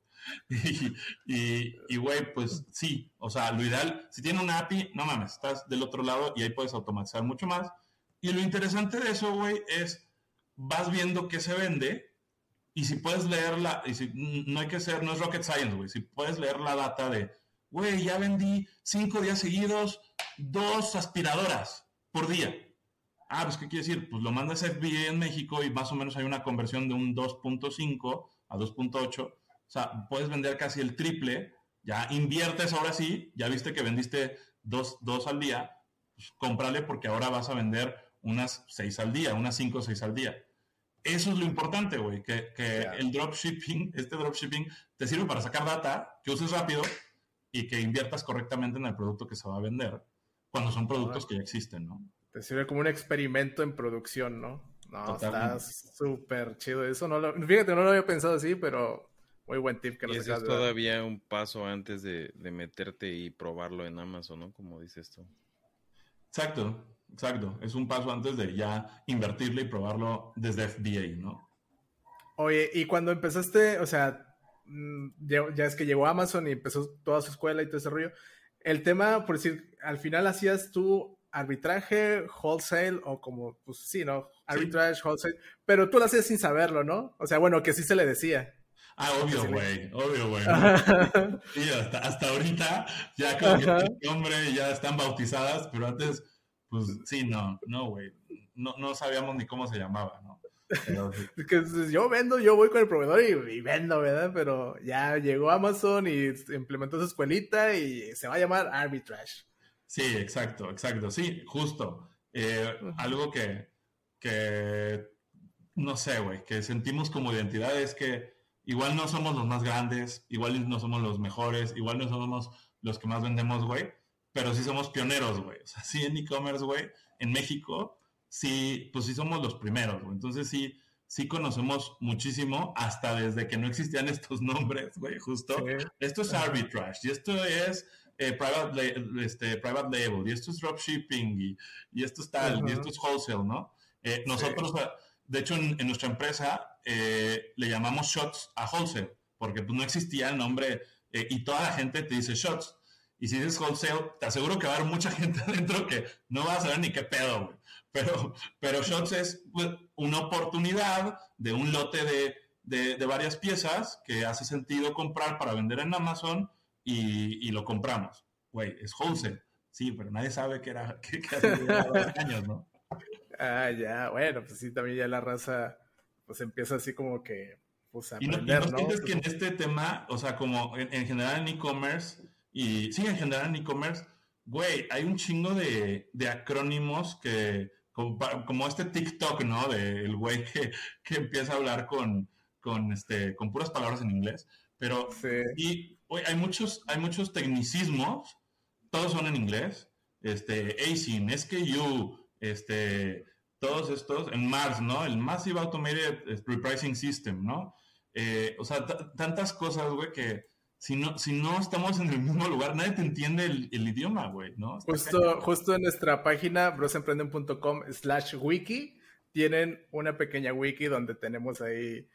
(laughs) Y, y, güey, pues sí, o sea, lo ideal, si tiene una API, no mames, estás del otro lado y ahí puedes automatizar mucho más. Y lo interesante de eso, güey, es vas viendo qué se vende y si puedes leerla, y si no hay que ser, no es rocket science, güey, si puedes leer la data de, güey, ya vendí cinco días seguidos dos aspiradoras por día Ah, pues, ¿qué quiere decir? Pues lo mandas FBA en México y más o menos hay una conversión de un 2.5 a 2.8. O sea, puedes vender casi el triple. Ya inviertes ahora sí, ya viste que vendiste dos, dos al día, pues cómprale porque ahora vas a vender unas seis al día, unas cinco o seis al día. Eso es lo importante, güey, que, que el dropshipping, este dropshipping, te sirve para sacar data, que uses rápido y que inviertas correctamente en el producto que se va a vender, cuando son productos que ya existen, ¿no? Te sirve como un experimento en producción, ¿no? No, está súper chido. Eso no lo, fíjate, no lo había pensado así, pero muy buen tip que nos es todavía un paso antes de, meterte y probarlo en Amazon, ¿no? Como dices tú. Exacto, exacto. Es un paso antes de ya invertirle y probarlo desde FBA, ¿no? Oye, y cuando empezaste, o sea, mm, ya, es que llegó Amazon y empezó toda su escuela y todo ese rollo, el tema, por decir, al final hacías tú arbitraje, wholesale o como, pues sí, ¿no? Arbitrage, wholesale, pero tú lo hacías sin saberlo, ¿no? O sea, bueno, que sí se le decía. Ah, obvio, güey, obvio, güey. (laughs) sí, hasta, hasta, ahorita ya como que este hombre ya están bautizadas, pero antes, pues sí, no, no, güey. No, no sabíamos ni cómo se llamaba, ¿no? (laughs) que yo vendo, yo voy con el proveedor y, y, vendo, ¿verdad? Pero ya llegó Amazon y implementó su escuelita y se va a llamar Arbitrage. Sí, exacto, exacto. Sí, justo. Eh, algo que, que, no sé, güey, que sentimos como identidad es que igual no somos los más grandes, igual no somos los mejores, igual no somos los que más vendemos, güey, pero sí somos pioneros, güey. O sea, (laughs) sí en e-commerce, güey, en México, sí, pues sí somos los primeros, güey. Entonces sí, sí conocemos muchísimo, hasta desde que no existían (laughs) estos nombres, güey, justo. Esto es arbitrage, y esto es eh, private, este, private label, y esto es dropshipping, y, y esto es tal, y esto es wholesale, ¿no? Eh, nosotros, de hecho, en, nuestra empresa eh, le llamamos shots a wholesale, porque pues, no existía el nombre, y toda la gente te dice shots. Y si dices wholesale, te aseguro que va a haber mucha (laughs) gente adentro que no va a saber ni qué pedo, güey. Pero, pero Shots es pues, una oportunidad de un lote de, de, varias piezas que hace sentido comprar para vender en Amazon y, y lo compramos. Güey, es wholesale. Sí, pero nadie sabe que era (laughs) que, hace años, ¿no? Ah, ya, bueno, pues sí, también ya la raza pues empieza así como que pues a aprender, y no, ¿no? que en este tema, o sea, como en, en general en e-commerce, y sí, en general en e-commerce, güey, hay un chingo de, de acrónimos que, como, este TikTok, ¿no? Del güey (laughs) que, que, empieza a hablar con, con, este, con puras palabras en inglés. Pero, y hay muchos, hay muchos tecnicismos, todos son en inglés. Este, ASIN, SKU, este, todos estos, en Mars, ¿no? El Massive Automated Repricing System, ¿no? Eh, o sea, tantas cosas, güey, que si no, si no estamos en el mismo lugar, nadie te entiende el, idioma, güey, ¿no? justo, justo en nuestra página, brosemprenden.com slash wiki, tienen una pequeña wiki donde tenemos ahí,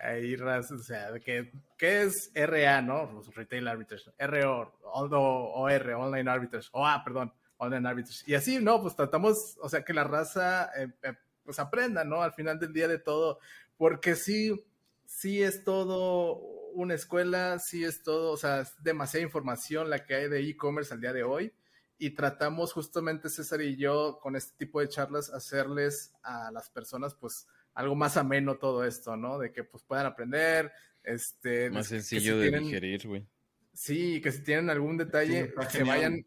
ahí o sea, que, ¿qué es RA, no? Pues, Retail Arbitration, RO, OR, Online Arbitration, o ah, perdón, Online Arbitration. Y así, ¿no? Pues tratamos, o sea, que la raza, eh, eh, pues aprenda, ¿no? Al final del día de todo, porque sí, sí es todo una escuela, sí es todo, o sea, es demasiada información la que hay de e-commerce al día de hoy y tratamos justamente César y yo con este tipo de charlas hacerles a las personas pues algo más ameno todo esto, ¿no? De que pues puedan aprender, este... Más sencillo de digerir, güey. Sí, que si tienen algún detalle, se vayan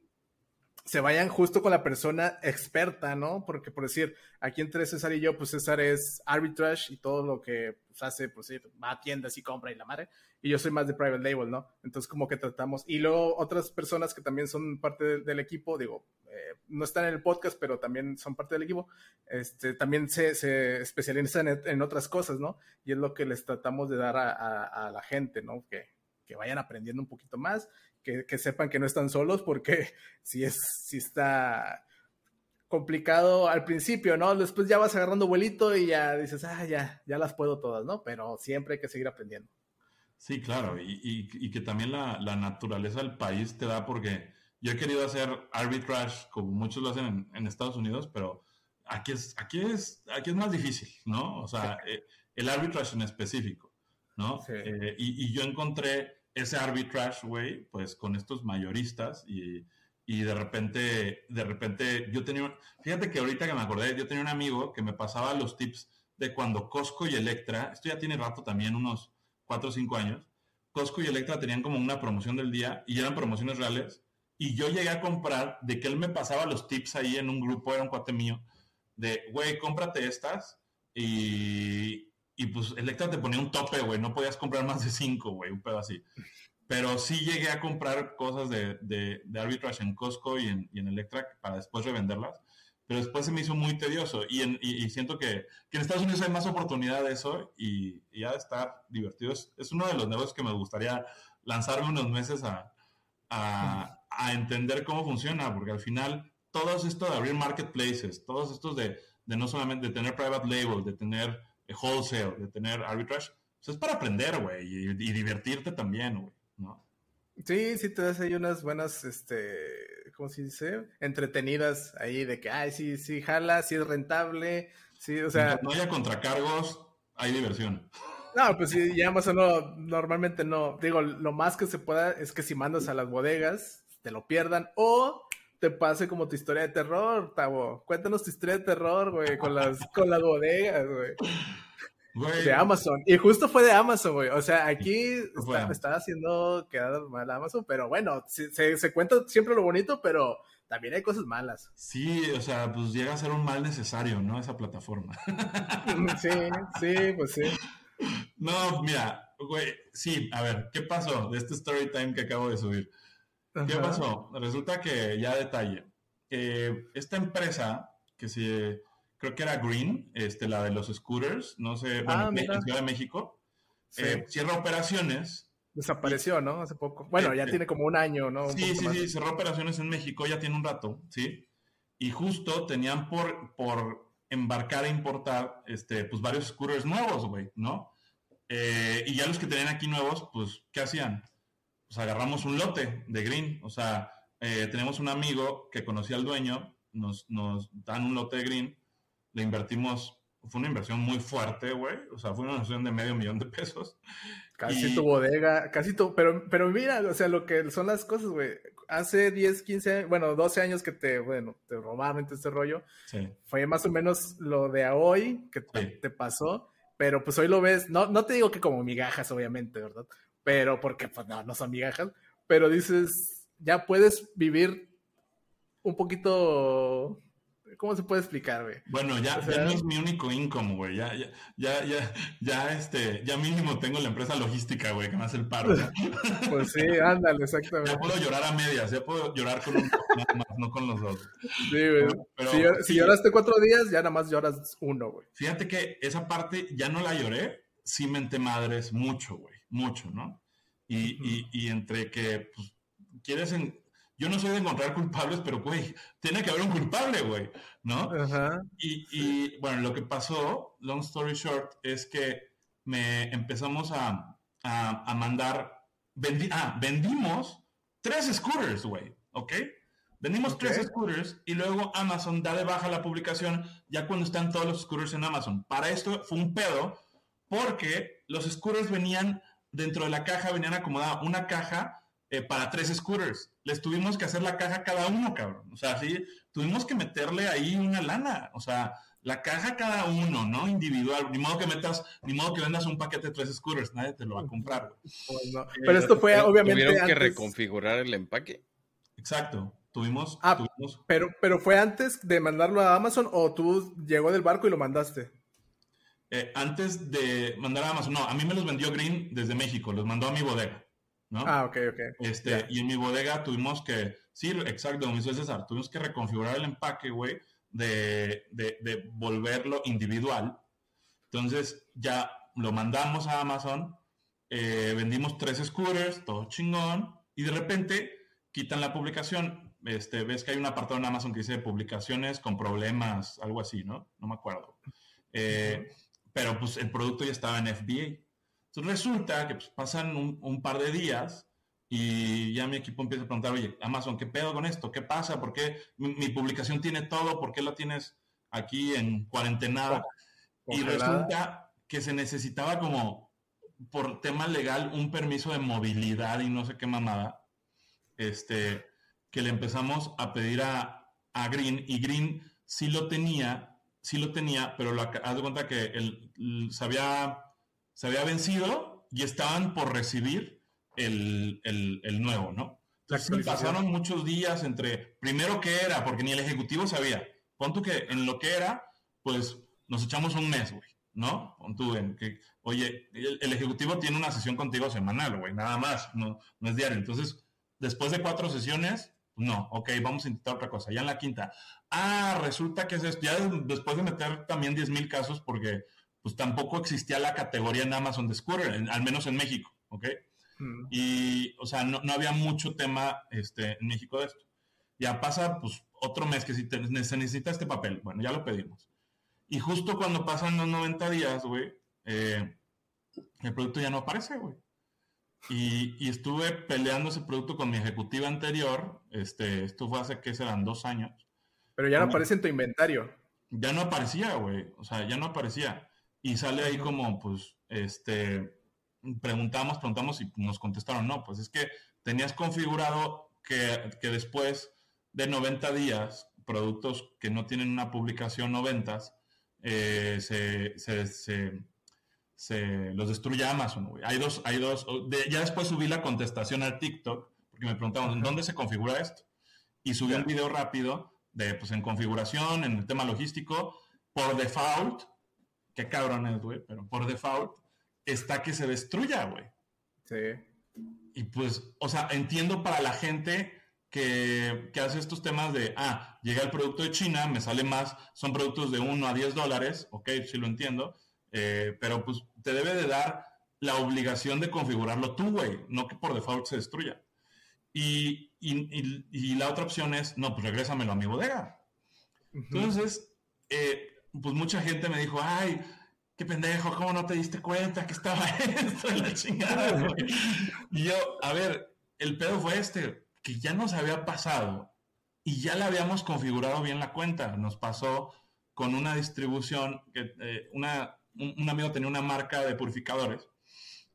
se vayan justo con la persona experta, ¿no? Porque por decir, aquí entre César y yo, pues César es arbitrage y todo lo que pues, hace, pues sí, va a tiendas y compra y la madre, y yo soy más de private label, ¿no? Entonces como que tratamos, y luego otras personas que también son parte del equipo, digo, eh, no están en el podcast, pero también son parte del equipo, este, también se, se especializan en, otras cosas, ¿no? Y es lo que les tratamos de dar a, a la gente, ¿no? Que, que vayan aprendiendo un poquito más que, sepan que no están solos porque (laughs) si es, si está complicado al principio, ¿no? Después ya vas agarrando vuelito y ya dices, ah, ya, ya las puedo todas, ¿no? Pero siempre hay que seguir aprendiendo. Sí, claro, y, que también la, naturaleza del país te da porque yo he querido hacer arbitrage como muchos lo hacen en, Estados Unidos, pero aquí es, aquí, es, aquí es más difícil, ¿no? O sea, (laughs) eh, el arbitrage en específico, ¿no? Eh, y, y yo encontré ese arbitrage, güey, pues con estos mayoristas y, y, de repente, de repente, yo tenía, fíjate que ahorita que me acordé, yo tenía un amigo que me pasaba los tips de cuando Costco y Electra, esto ya tiene rato también, unos 4 o 5 años, Costco y Electra tenían como una promoción del día y eran promociones reales. Y yo llegué a comprar de que él me pasaba los tips ahí en un grupo, era un cuate mío, de, güey, cómprate estas y, y pues Electra te ponía un tope, güey, no podías comprar más de cinco, güey, un pedo así. Pero sí llegué a comprar cosas de, de, de arbitrage en Costco y en, y en, Electra para después revenderlas. Pero después se me hizo muy tedioso y, en, y, siento que, que, en Estados Unidos hay más oportunidad de eso y, y de estar divertido. Es, es, uno de los negocios que me gustaría lanzarme unos meses a, a, a entender cómo funciona, porque al final todo esto de abrir marketplaces, todos estos de, de no solamente de tener private label, de tener wholesale, de tener arbitrage, pues es para aprender, güey, y, divertirte también, güey, ¿no? Sí, sí te das ahí unas buenas, este, ¿cómo se dice? Entretenidas ahí de que, ay, sí, sí, jala, sí es rentable, sí, o sea... no haya contracargos, hay diversión. No, pues sí, ya más o no, normalmente no. Digo, lo más que se pueda es que si mandas a las bodegas, te lo pierdan, o te pase como tu historia de terror, Tavo. Cuéntanos tu historia de terror, güey, con las, con las bodegas, güey. De Amazon. Y justo fue de Amazon, güey. O sea, aquí me estaba haciendo quedar mal Amazon, pero bueno, se, se, cuenta siempre lo bonito, pero también hay cosas malas. Sí, o sea, pues llega a ser un mal necesario, ¿no? Esa plataforma. sí, sí, pues sí. No, mira, güey, sí, a ver, ¿qué pasó de este story time que acabo de subir? ¿Qué pasó? Resulta que, ya detalle, esta empresa, que se, creo que era Green, este, la de los scooters, no sé, bueno, ah, en Ciudad de México, eh, cierra operaciones. Desapareció, ¿no? Hace poco. Bueno, ya tiene como un año, ¿no? sí, sí, sí, cerró operaciones en México, ya tiene un rato, ¿sí? Y justo tenían por, por embarcar e importar, este, pues varios scooters nuevos, güey, ¿no? Eh, y ya los que tenían aquí nuevos, pues, ¿qué hacían? Pues agarramos un lote de Green, o sea, eh, tenemos un amigo que conocía al dueño, nos, nos dan un lote de Green, le invertimos fue una inversión muy fuerte, güey. O sea, fue una inversión de medio millón de pesos. Casi tu bodega, casi tu. Pero, pero mira, o sea, lo que son las cosas, güey. Hace 10, 15, bueno, 12 años que te, bueno, te robaron este rollo. Sí. Fue más o menos lo de hoy que te, pasó. Pero pues hoy lo ves, no, no te digo que como migajas, obviamente, ¿verdad? Pero porque, pues no, no son migajas. Pero dices, ya puedes vivir un poquito ¿Cómo se puede explicar, güey? Bueno, ya, ya, no es mi único income, güey. Ya, ya, ya, ya, ya, este, ya mínimo tengo la empresa logística, güey, que me hace el paro. (laughs) pues sí, ándale, exactamente. Ya puedo llorar a medias, ya puedo llorar con un nada más, no con los dos. Sí, güey. Pero, si, lloraste cuatro días, ya nada más lloras uno, güey. Fíjate que esa parte ya no la lloré, sí mente madres mucho, güey, mucho, ¿no? Y, y, y entre que, pues, quieres en, yo no soy de encontrar culpables, pero, güey, tiene que haber un culpable, güey, ¿no? Ajá. Y, bueno, lo que pasó, long story short, es que me empezamos a, a, mandar, ah, vendimos tres scooters, güey, ¿ok? Vendimos tres scooters y luego Amazon da de baja la publicación ya cuando están todos los scooters en Amazon. Para esto fue un pedo porque los scooters venían dentro de la caja, venían acomodada una caja eh, para tres scooters. Les tuvimos que hacer la caja cada uno, cabrón. O sea, sí, tuvimos que meterle ahí una lana. O sea, la caja cada uno, ¿no? Individual. Ni modo que metas, ni modo que vendas un paquete de tres scooters. Nadie te lo va a comprar, pues Pero esto fue, obviamente. ¿Tuvieron que reconfigurar el empaque? Exacto. Tuvimos, ah, tuvimos... Pero, pero fue antes de mandarlo a Amazon o tú llegó del barco y lo mandaste. Eh, antes de mandar a Amazon, no, a mí me los vendió Green desde México, los mandó a mi bodega. ¿no? Ah, ok, ok. Este, Y en mi bodega tuvimos que, sí, exacto, como dice César, tuvimos que reconfigurar el empaque, güey, de, de, de, volverlo individual. Entonces ya lo mandamos a Amazon, eh, vendimos tres scooters, todo chingón, y de repente quitan la publicación. Este, ves que hay un apartado en Amazon que dice publicaciones con problemas, algo así, ¿no? No me acuerdo. Eh, pero pues el producto ya estaba en FBA. Entonces resulta que pues, pasan un, par de días y ya mi equipo empieza a preguntar, oye, Amazon, ¿qué pedo con esto? ¿Qué pasa? ¿Por qué mi, publicación tiene todo? ¿Por qué la tienes aquí en cuarentena? Y resulta que se necesitaba como, por tema legal, un permiso de movilidad y no sé qué mamada, este, que le empezamos a pedir a, a Green y Green sí lo tenía, sí lo tenía, pero lo, haz de cuenta que él, se había se había vencido y estaban por recibir el, nuevo, ¿no? Entonces pasaron muchos días entre, primero qué era, porque ni el ejecutivo sabía. Pon tú que en lo que era, pues nos echamos un mes, güey, ¿no? Pon tú en que, oye, el, ejecutivo tiene una sesión contigo semanal, güey, nada más, no, no es diario. Entonces, después de cuatro sesiones, no, ok, vamos a intentar otra cosa. Ya en la quinta, ah, resulta que es esto. Ya después de meter también 10 mil casos, porque pues tampoco existía la categoría en Amazon de scooter, al menos en México, ¿ok? Mm. Y, o sea, no, había mucho tema este, en México de esto. Ya pasa, pues, otro mes que si se necesita este papel, bueno, ya lo pedimos. Y justo cuando pasan los 90 días, güey, eh, el producto ya no aparece, güey. Y, estuve peleando ese producto con mi ejecutiva anterior, este, esto fue hace, ¿qué serán? Dos años. Pero ya no aparece en tu inventario. Ya no aparecía, güey. O sea, ya no aparecía. Y sale ahí como, pues, este, preguntamos, preguntamos y nos contestaron, no, pues es que tenías configurado que, después de 90 días, productos que no tienen una publicación o ventas, eh, se, se, los destruye Amazon. Hay dos, hay dos, ya después subí la contestación al TikTok, porque me preguntaban, ¿dónde se configura esto? Y subí un video rápido de, pues, en configuración, en el tema logístico, por default, qué cabrón es, güey, pero por default está que se destruya, güey. Sí. y pues, o sea, entiendo para la gente que, hace estos temas de, ah, llega el producto de China, me sale más, son productos de 1 a 10 dólares, ok, sí lo entiendo, eh, pero pues te debe de dar la obligación de configurarlo tú, güey, no que por default se destruya. Y, y, la otra opción es, no, pues regrésamelo a mi bodega. Entonces, eh, pues mucha gente me dijo, ay, qué pendejo, ¿cómo no te diste cuenta que estaba (laughs) esto en la chingada? y yo, a ver, el pedo fue este, que ya nos había pasado y ya le habíamos configurado bien la cuenta. Nos pasó con una distribución, que eh, una, un, amigo tenía una marca de purificadores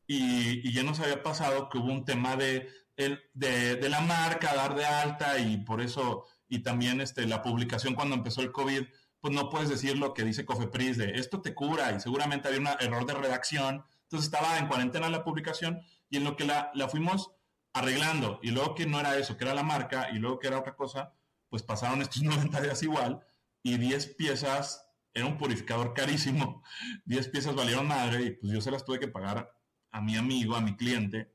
y, ya nos había pasado que hubo un tema de, de, de, la marca, dar de alta y por eso, y también este, la publicación cuando empezó el COVID, pues no puedes decir lo que dice Cofepris de esto te cura y seguramente había un error de redacción. Entonces estaba en cuarentena la publicación y en lo que la, la fuimos arreglando y luego que no era eso, que era la marca y luego que era otra cosa, pues pasaron estos (laughs) 90 días igual y 10 piezas, era un purificador carísimo, (laughs) 10 piezas valieron madre y pues yo se las tuve que pagar a mi amigo, a mi cliente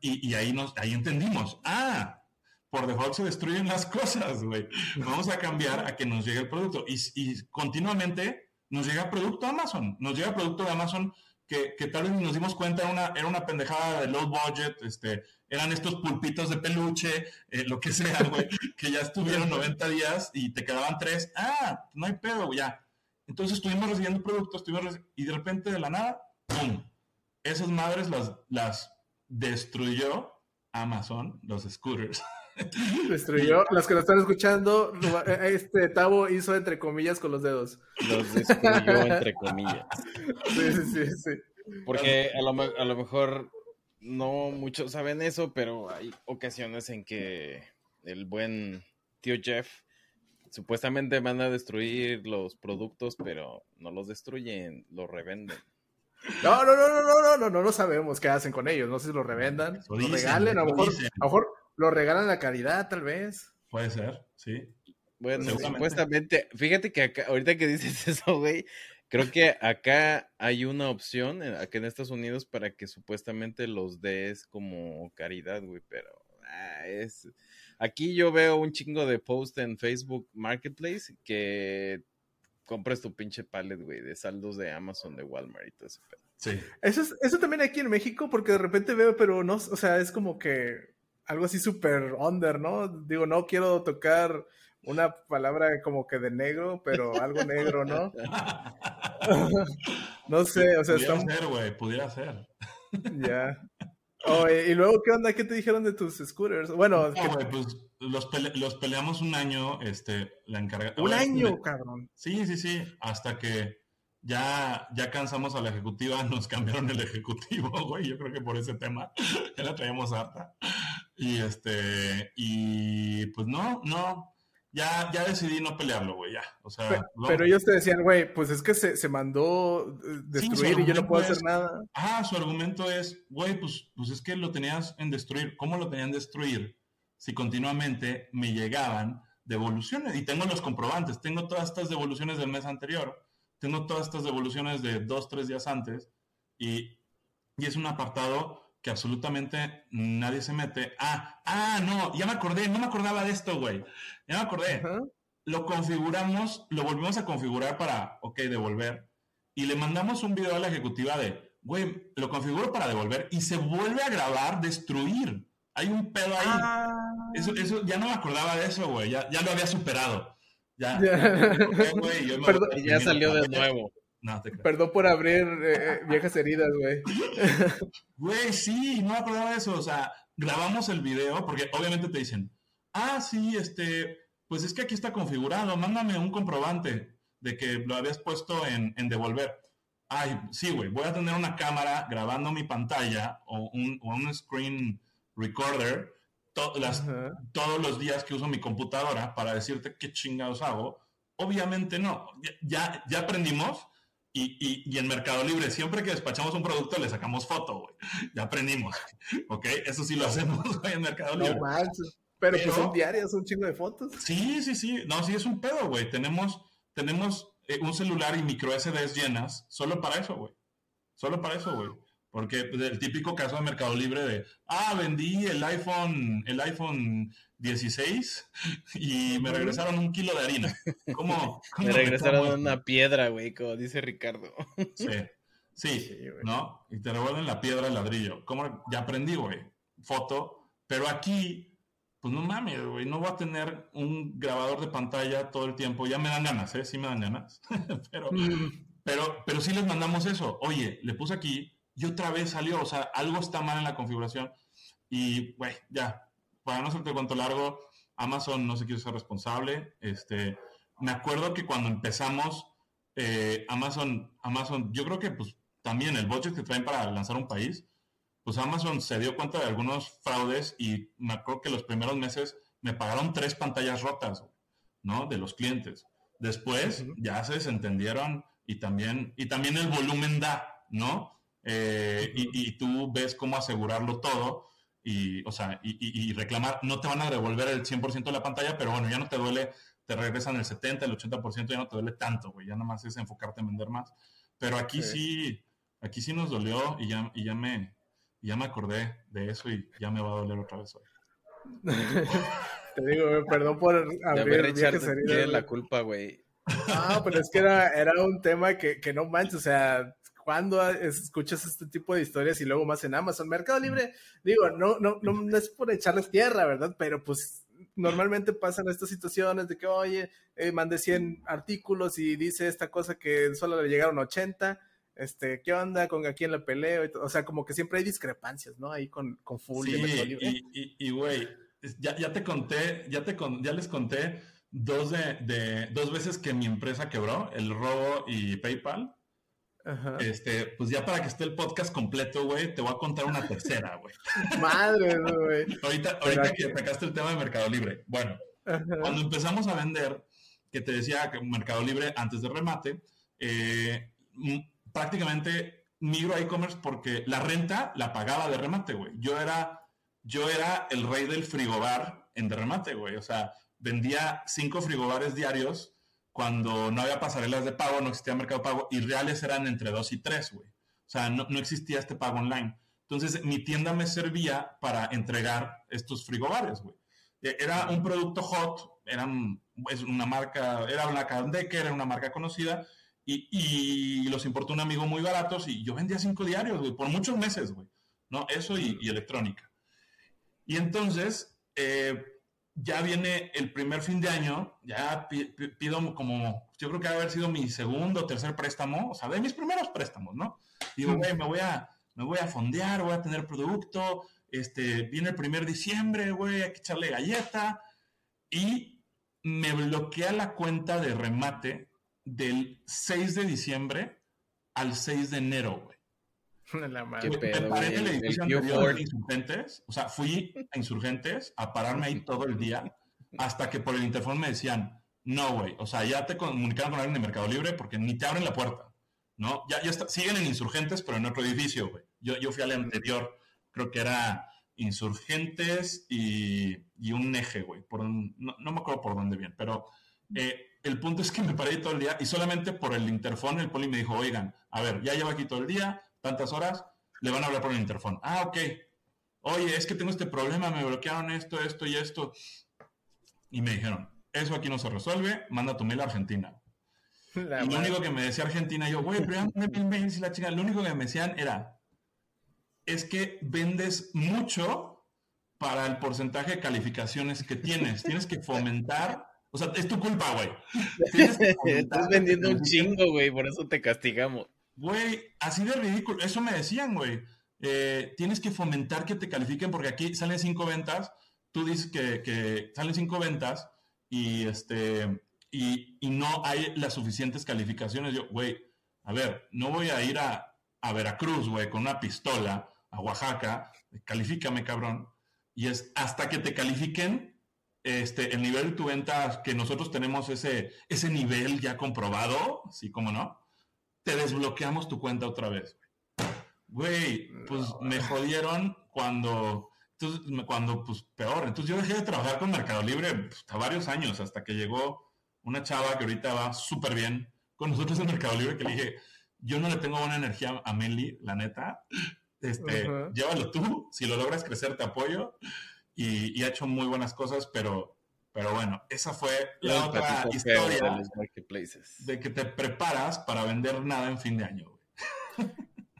y, y, ahí, nos, ahí entendimos, ah, por default se destruyen las (laughs) cosas, güey, vamos a cambiar a que nos llegue el producto y, y continuamente nos llega producto a Amazon, nos llega producto de Amazon que, tal vez nos dimos cuenta era una, era una pendejada de low budget, este, eran estos pulpitos de peluche, eh, lo que sea, güey, que ya estuvieron 90 días y te quedaban tres. Ah, no hay pedo, ya. Entonces estuvimos recibiendo productos, estuvimos y de repente de la nada, ¡pum! Esas madres las, las destruyó Amazon, los scooters. (laughs) Destruyó. Las que lo están escuchando, eh, este Tavo hizo entre comillas con los dedos. Los destruyó entre comillas. (laughs) Sí, sí, sí. Porque a lo, a lo mejor no muchos saben eso, pero hay ocasiones en que el buen tío Jeff supuestamente van a destruir los productos, pero no los destruyen, los revenden. No, no, no, no, no, no, no, no, no sabemos qué hacen con ellos. No sé si los revendan, los regalen, a lo mejor, a lo mejor lo regalan la calidad, tal vez. Puede ser, sí. Bueno, supuestamente, fíjate que acá, ahorita que dices (laughs) eso, güey, creo que acá hay una opción, acá en Estados Unidos, para que supuestamente los des como caridad, güey, pero ah, es... Aquí yo veo un chingo de post en Facebook Marketplace que compres tu pinche pallet, güey, de saldos de Amazon, de Walmart y todo eso. Sí. Eso, es, eso también aquí en México, porque de repente veo, pero no, o sea, es como que algo así súper under, ¿no? Digo, no quiero tocar una palabra como que de negro, pero algo negro, ¿no? (laughs) (laughs) no sé, o sea, pudiera ser, güey, pudiera ser. Ya. y luego, ¿qué onda? ¿Qué te dijeron de tus scooters? Bueno, pues los, peleamos un año, este, la encargada. Un año, cabrón. Sí, sí, sí, hasta que ya, ya cansamos a la ejecutiva, (laughs) nos cambiaron el ejecutivo, güey, yo creo que por ese tema ya la traíamos harta. Y este, y pues no, no, ya, ya decidí no pelearlo, güey, ya. O sea, pero, ellos te decían, güey, pues es que se, se mandó eh, destruir y yo no puedo hacer nada. Ah, su argumento es, güey, pues, pues es que lo tenías en destruir. ¿Cómo lo tenían en destruir si continuamente me llegaban devoluciones? Y tengo los comprobantes, tengo todas estas devoluciones del mes anterior, tengo todas estas devoluciones de dos, tres días antes, y, y es un apartado que absolutamente nadie se mete. Ah, ah, no, ya me acordé, no me acordaba de esto, güey. Ya me acordé. Lo configuramos, lo volvimos a configurar para, ok, devolver. Y le mandamos un video a la ejecutiva de, güey, lo configuro para devolver y se vuelve a grabar destruir. Hay un pedo ahí. Ah. Eso, eso, ya no me acordaba de eso, güey. Ya, ya lo había superado. Ya. ya salió de nuevo. Perdón por abrir eh, eh, viejas heridas, güey. (laughs) Güey, sí, no me acordaba de eso. O sea, grabamos el video porque obviamente te dicen, ah, sí, este, pues es que aquí está configurado, mándame un comprobante de que lo habías puesto en, devolver. Ay, sí, güey, voy a tener una cámara grabando mi pantalla o un, o un screen recorder todos los días que uso mi computadora para decirte qué chingados hago. Obviamente no. Ya, ya aprendimos y, y, en Mercado Libre, siempre que despachamos un producto, le sacamos foto, güey. Ya aprendimos. ¿Ok? Eso sí lo hacemos (laughs) en Mercado Libre. No pero, pues son diarias, un chingo de fotos. Sí, sí, sí. No, sí es un pedo, güey. Tenemos, tenemos eh, un celular y micro SDs llenas solo para eso, güey. Solo para eso, güey. Porque pues, el típico caso de Mercado Libre de, ah, vendí el iPhone, el iPhone 16 y me regresaron un kilo de harina. ¿Cómo? (laughs) me regresaron una piedra, güey, como dice Ricardo. Sí, sí, (laughs) ¿no? Y te revuelven la piedra el ladrillo. ¿Cómo? Ya aprendí, güey. Foto. Pero aquí, pues no mames, güey, no voy a tener un grabador de pantalla todo el tiempo. Ya me dan ganas, ¿eh? Sí me dan ganas. (laughs) pero, mm. pero, pero sí les mandamos eso. Oye, le puse aquí y otra vez salió. O sea, algo está mal en la configuración. Y, güey, ya. Para no hacerte cuento largo, Amazon no se quiere ser responsable. Este, me acuerdo que cuando empezamos, eh, Amazon, Amazon, yo creo que pues también el budget que traen para lanzar un país, pues Amazon se dio cuenta de algunos fraudes y me acuerdo que los primeros meses me pagaron tres pantallas rotas, ¿no? De los clientes. Después ya se desentendieron y también, y también el volumen da, ¿no? Eh, y, tú ves cómo asegurarlo todo y, o sea, y, reclamar, no te van a devolver el 100% de la pantalla, pero bueno, ya no te duele, te regresan el 70, el 80%, ya no te duele tanto, güey, ya nada más es enfocarte en vender más. Pero aquí sí, aquí sí nos dolió y ya, y ya me, ya me acordé de eso y ya me va a doler otra vez hoy. (laughs) Te digo, perdón por abrir tiene la culpa, güey. Ah, pero es que era, era un tema que, que no manches, o sea, cuando escuchas este tipo de historias y luego más en Amazon? Mercado Libre, digo, no, no, no, es por echarles tierra, ¿verdad? Pero pues normalmente pasan estas situaciones de que, oye, eh, mandé 100 artículos y dice esta cosa que solo le llegaron 80 este, ¿qué onda con aquí en la pelea? O sea, como que siempre hay discrepancias, ¿no? Ahí con, con Full sí, y, güey, ya, ya, te conté, ya, te ya les conté dos, de, de, dos veces que mi empresa quebró, el robo y PayPal. Ajá. Este, pues ya para que esté el podcast completo, güey, te voy a contar una tercera, güey. (laughs) Madre, güey. ahorita ahorita que sacaste el tema de Mercado Libre. Bueno, cuando empezamos a vender, que te decía que Mercado Libre antes de remate, eh, prácticamente migro a e-commerce porque la renta la pagaba de remate, güey. Yo era, yo era el rey del frigobar en de remate, güey. O sea, vendía cinco frigobares diarios cuando no había pasarelas de pago, no existía mercado pago y reales eran entre dos y tres, güey. O sea, no, existía este pago online. Entonces, mi tienda me servía para entregar estos frigobares, güey. E, era un producto hot, eran, es una marca, era una Decker, era una marca conocida, y, los importó un amigo muy baratos y yo vendía cinco diarios, güey, por muchos meses, güey. ¿No? Eso y, electrónica. Y entonces, eh, ya viene el primer fin de año, ya pido como, yo creo que debe haber sido mi segundo o tercer préstamo, o sea, de mis primeros préstamos, ¿no? Digo, güey, me voy a, me voy a fondear, voy a tener producto, este, viene el primer diciembre, güey, hay que echarle galleta, y me bloquea la cuenta de remate del 6 de diciembre al 6 de enero, güey. (laughs) La madre. ¿Qué Insurgentes, o sea, fui a Insurgentes a pararme ahí todo el día hasta que por el interfón me decían, no, güey, o sea, ya te comunicaron con alguien de Mercado Libre porque ni te abren la puerta, ¿no? Ya, ya está, siguen en Insurgentes, pero en otro edificio, güey. Yo, yo fui al anterior, creo que era Insurgentes y, y un eje, güey. Por no, no, me acuerdo por dónde bien, pero eh, el punto es que me paré todo el día y solamente por el interfón el poli me dijo, oigan, a ver, ya llevo aquí todo el día, tantas horas, le van a hablar por el interfón. Ah, ok. Oye, es que tengo este problema, me bloquearon esto, esto y esto. Y me dijeron, eso aquí no se resuelve, manda tu mail a Argentina. (laughs) y lo único que me decía Argentina, yo, güey, pero ya mil mails y la chica, lo único que me decían era, es que vendes mucho para el porcentaje de calificaciones que tienes. (laughs) Tienes que fomentar o sea, es tu culpa, güey. (laughs) Estás vendiendo un chingo, güey, por eso te castigamos. Güey, así de ridículo. Eso me decían, güey. Eh, tienes que fomentar que te califiquen porque aquí salen cinco ventas. Tú dices que, salen cinco ventas y, este, y, no hay las suficientes calificaciones. Yo, güey, a ver, no voy a ir a, a Veracruz, güey, con una pistola, a Oaxaca. Califícame, cabrón. Y es hasta que te califiquen este, el nivel de tu venta, que nosotros tenemos ese, ese nivel ya comprobado, así como no, te desbloqueamos tu cuenta otra vez. Güey, pues me jodieron cuando, entonces, cuando, pues peor. Entonces yo dejé de trabajar con Mercado Libre pues, hasta varios años, hasta que llegó una chava que ahorita va súper bien con nosotros en Mercado Libre, que le dije, yo no le tengo buena energía a Meli, la neta. Este, llévalo tú, si lo logras crecer te apoyo y, ha hecho muy buenas cosas, pero, pero bueno, esa fue la otra historia de, que te preparas para vender nada en fin de año.